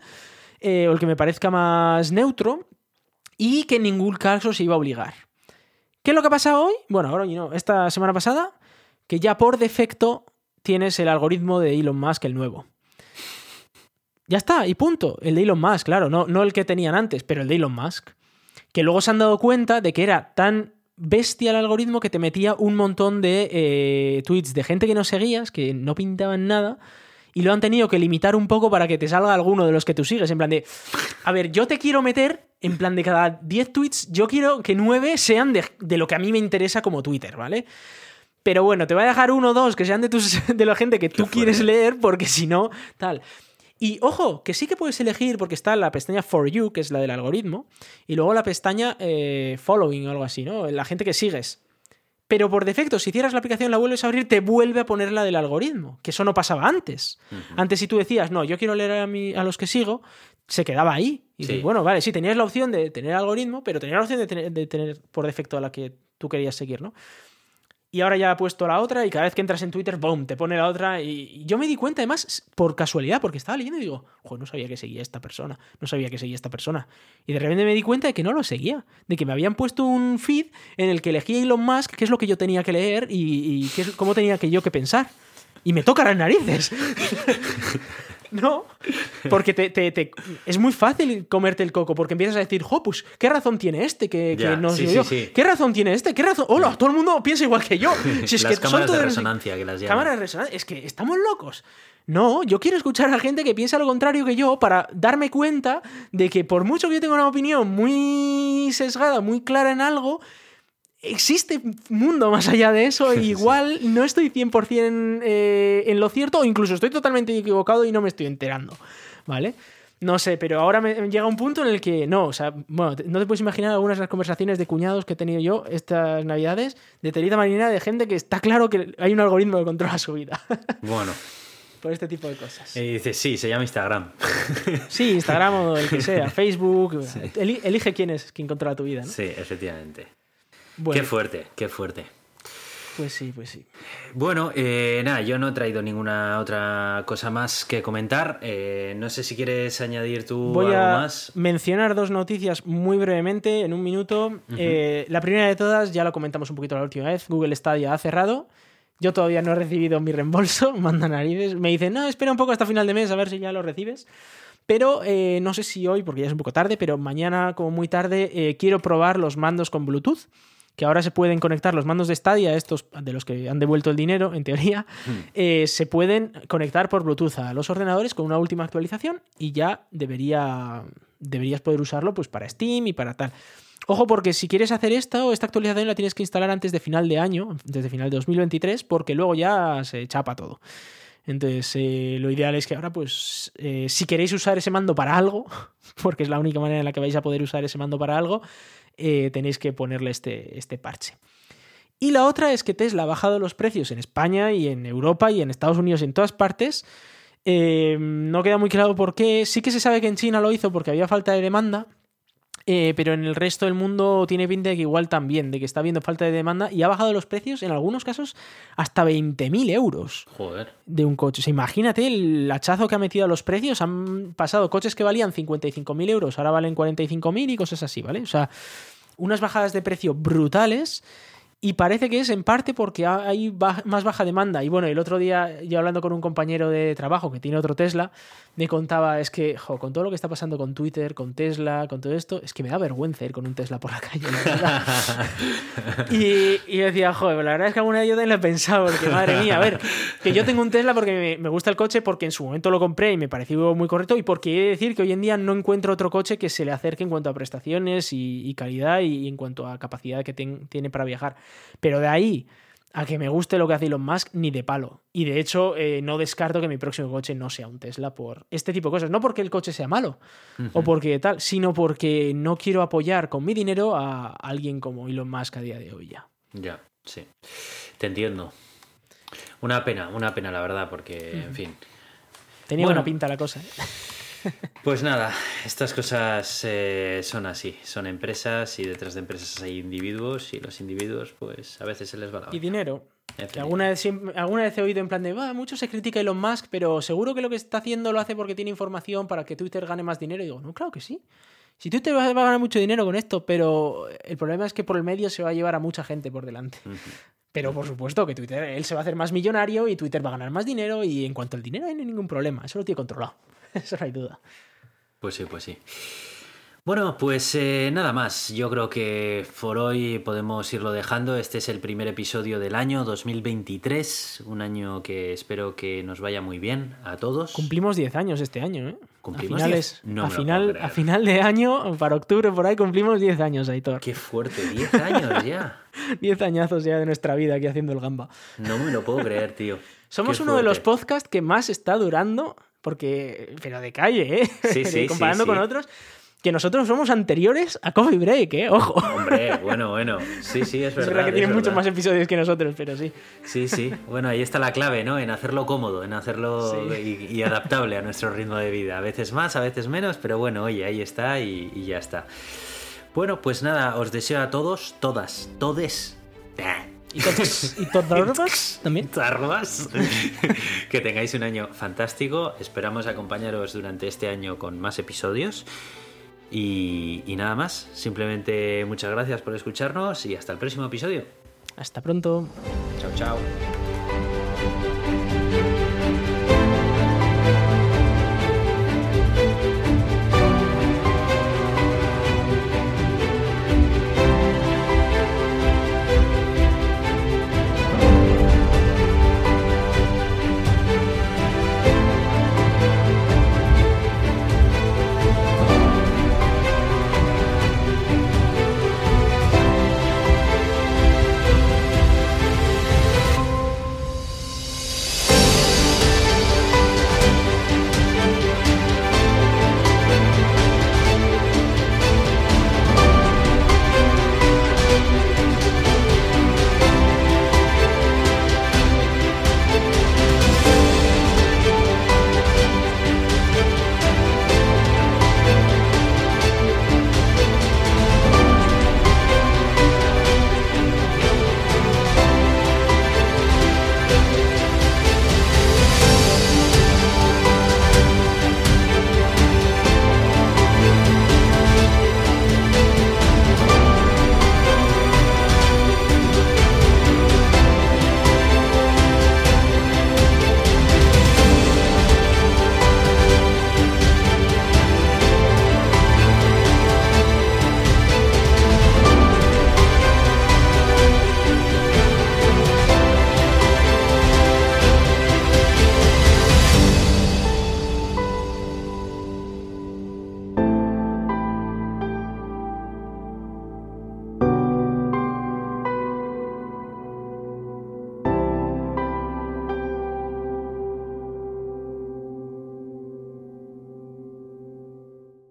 eh, o el que me parezca más neutro, y que en ningún caso se iba a obligar. ¿Qué es lo que ha pasado hoy? Bueno, ahora no, esta semana pasada, que ya por defecto tienes el algoritmo de Elon Musk, el nuevo. Ya está, y punto. El de Elon Musk, claro, no, no el que tenían antes, pero el de Elon Musk. Que luego se han dado cuenta de que era tan bestia el algoritmo que te metía un montón de eh, tweets de gente que no seguías, que no pintaban nada, y lo han tenido que limitar un poco para que te salga alguno de los que tú sigues. En plan de, a ver, yo te quiero meter, en plan de cada 10 tweets, yo quiero que 9 sean de, de lo que a mí me interesa como Twitter, ¿vale? Pero bueno, te voy a dejar uno o dos que sean de, tus, de la gente que tú quieres leer, porque si no, tal. Y ojo, que sí que puedes elegir, porque está la pestaña For You, que es la del algoritmo, y luego la pestaña eh, Following o algo así, ¿no? La gente que sigues. Pero por defecto, si cierras la aplicación la vuelves a abrir, te vuelve a poner la del algoritmo, que eso no pasaba antes. Antes si tú decías, no, yo quiero leer a, mi, a los que sigo, se quedaba ahí. Y bueno, vale, sí, tenías la opción de tener algoritmo, pero tenías la opción de tener, de tener por defecto a la que tú querías seguir, ¿no? y ahora ya ha puesto la otra y cada vez que entras en Twitter, ¡boom!, te pone la otra y yo me di cuenta además por casualidad, porque estaba leyendo y digo, joder, no sabía que seguía esta persona, no sabía que seguía esta persona. Y de repente me di cuenta de que no lo seguía, de que me habían puesto un feed en el que elegía Elon Musk, qué es lo que yo tenía que leer y, qué cómo tenía que yo que pensar. Y me toca las narices. No, porque te, es muy fácil comerte el coco, porque empiezas a decir, jo, pues, ¿qué razón tiene este? Que, no yo? ¿Qué razón tiene este? ¿Qué razón? Hola, todo el mundo piensa igual que yo. Si es las que cámaras de resonancia que las llaman. Cámaras de resonancia, es que estamos locos. No, yo quiero escuchar a gente que piensa lo contrario que yo para darme cuenta de que por mucho que yo tenga una opinión muy sesgada, muy clara en algo, existe mundo más allá de eso. igual no estoy 100% eh, en lo cierto o incluso estoy totalmente equivocado y no me estoy enterando. ¿Vale? No sé, pero ahora me llega un punto en el que no, o sea, bueno, no te puedes imaginar algunas de las conversaciones de cuñados que he tenido yo estas navidades de terita marinera de gente que está claro que hay un algoritmo que controla su vida. Bueno. Por este tipo de cosas. Y dices, sí, se llama Instagram. Sí, Instagram o el que sea, Facebook. Elige quién es quien controla tu vida, ¿no? Sí, efectivamente. Qué fuerte, qué fuerte. Pues sí, pues sí. Bueno, eh, nada, yo no he traído ninguna otra cosa más que comentar. Eh, no sé si quieres añadir tú Voy algo a más. Mencionar dos noticias muy brevemente, en un minuto. Eh, la primera de todas, ya lo comentamos un poquito la última vez, Google Stadia ha cerrado. Yo todavía no he recibido mi reembolso, manda narices. Me dicen, no, espera un poco hasta final de mes a ver si ya lo recibes. Pero no sé si hoy, porque ya es un poco tarde, pero mañana como muy tarde quiero probar los mandos con Bluetooth que ahora se pueden conectar los mandos de Stadia, estos de los que han devuelto el dinero, en teoría, hmm. eh, se pueden conectar por Bluetooth a los ordenadores con una última actualización y ya debería, deberías poder usarlo pues, para Steam y para tal. Ojo, porque si quieres hacer esta o esta actualización la tienes que instalar antes de final de año, desde final de 2023, porque luego ya se chapa todo. Entonces, eh, lo ideal es que ahora, pues, eh, si queréis usar ese mando para algo, porque es la única manera en la que vais a poder usar ese mando para algo, eh, tenéis que ponerle este, este parche. Y la otra es que Tesla ha bajado los precios en España y en Europa y en Estados Unidos y en todas partes. Eh, no queda muy claro por qué. Sí que se sabe que en China lo hizo porque había falta de demanda, eh, pero en el resto del mundo tiene pinta de que igual también, de que está habiendo falta de demanda y ha bajado los precios, en algunos casos, hasta 20.000 euros Joder. de un coche. O imagínate el hachazo que ha metido a los precios. Han pasado coches que valían 55.000 euros, ahora valen 45.000 y cosas así, ¿vale? O sea, unas bajadas de precio brutales y parece que es en parte porque hay más baja demanda. Y bueno, el otro día, yo hablando con un compañero de trabajo que tiene otro Tesla, me contaba, es que, con todo lo que está pasando con Twitter, con Tesla, con todo esto, es que me da vergüenza ir con un Tesla por la calle. y, y, yo decía, joder, la verdad es que alguna vez yo lo he pensado, porque madre mía, a ver, que yo tengo un Tesla porque me, gusta el coche, porque en su momento lo compré y me pareció muy correcto, y porque he de decir que hoy en día no encuentro otro coche que se le acerque en cuanto a prestaciones y, calidad y, en cuanto a capacidad que tiene para viajar. Pero de ahí a que me guste lo que hace Elon Musk, ni de palo. Y de hecho, eh, no descarto que mi próximo coche no sea un Tesla por este tipo de cosas. No porque el coche sea malo o porque tal, sino porque no quiero apoyar con mi dinero a alguien como Elon Musk a día de hoy ya. Ya, sí. Te entiendo. Una pena, una pena, la verdad, porque, en fin. Tenía buena pinta la cosa. ¿eh? Pues nada, estas cosas eh, son así, son empresas y detrás de empresas hay individuos y los individuos pues a veces se les va la Y dinero. alguna vez, alguna vez he oído en plan de, va, mucho se critica Elon Musk, pero seguro que lo que está haciendo lo hace porque tiene información para que Twitter gane más dinero. Y digo, no, claro que sí. Si Twitter va a ganar mucho dinero con esto, pero el problema es que por el medio se va a llevar a mucha gente por delante. Pero por supuesto que Twitter, él se va a hacer más millonario y Twitter va a ganar más dinero y en cuanto al dinero no hay ningún problema, eso lo tiene controlado. Eso no hay duda. Pues sí, pues sí. Bueno, pues eh, nada más. Yo creo que por hoy podemos irlo dejando. Este es el primer episodio del año 2023, un año que espero que nos vaya muy bien a todos. Cumplimos 10 años este año, ¿eh? ¿Cumplimos a, a, final, a final de año, para octubre por ahí, cumplimos 10 años, Aitor. Qué fuerte, 10 años ya. 10 añazos ya de nuestra vida aquí haciendo el gamba. No me lo puedo creer, tío. Somos uno de los podcasts que más está durando porque, pero de calle, ¿eh? Sí, sí, Comparando con otros. que nosotros somos anteriores a Coffee Break, ¿eh? Ojo. Hombre, bueno, bueno. Sí, sí, es verdad. Es verdad que tienen muchos más episodios que nosotros, pero sí. Sí, sí. Bueno, ahí está la clave, ¿no? En hacerlo cómodo, en hacerlo y, adaptable a nuestro ritmo de vida. A veces más, a veces menos, pero bueno, oye, ahí está y, ya está. Bueno, pues nada, os deseo a todos, todas, todes. Y, todas, y todas también. que tengáis un año fantástico. Esperamos acompañaros durante este año con más episodios. Y, nada más, simplemente muchas gracias por escucharnos y hasta el próximo episodio. Hasta pronto. Chao, chao.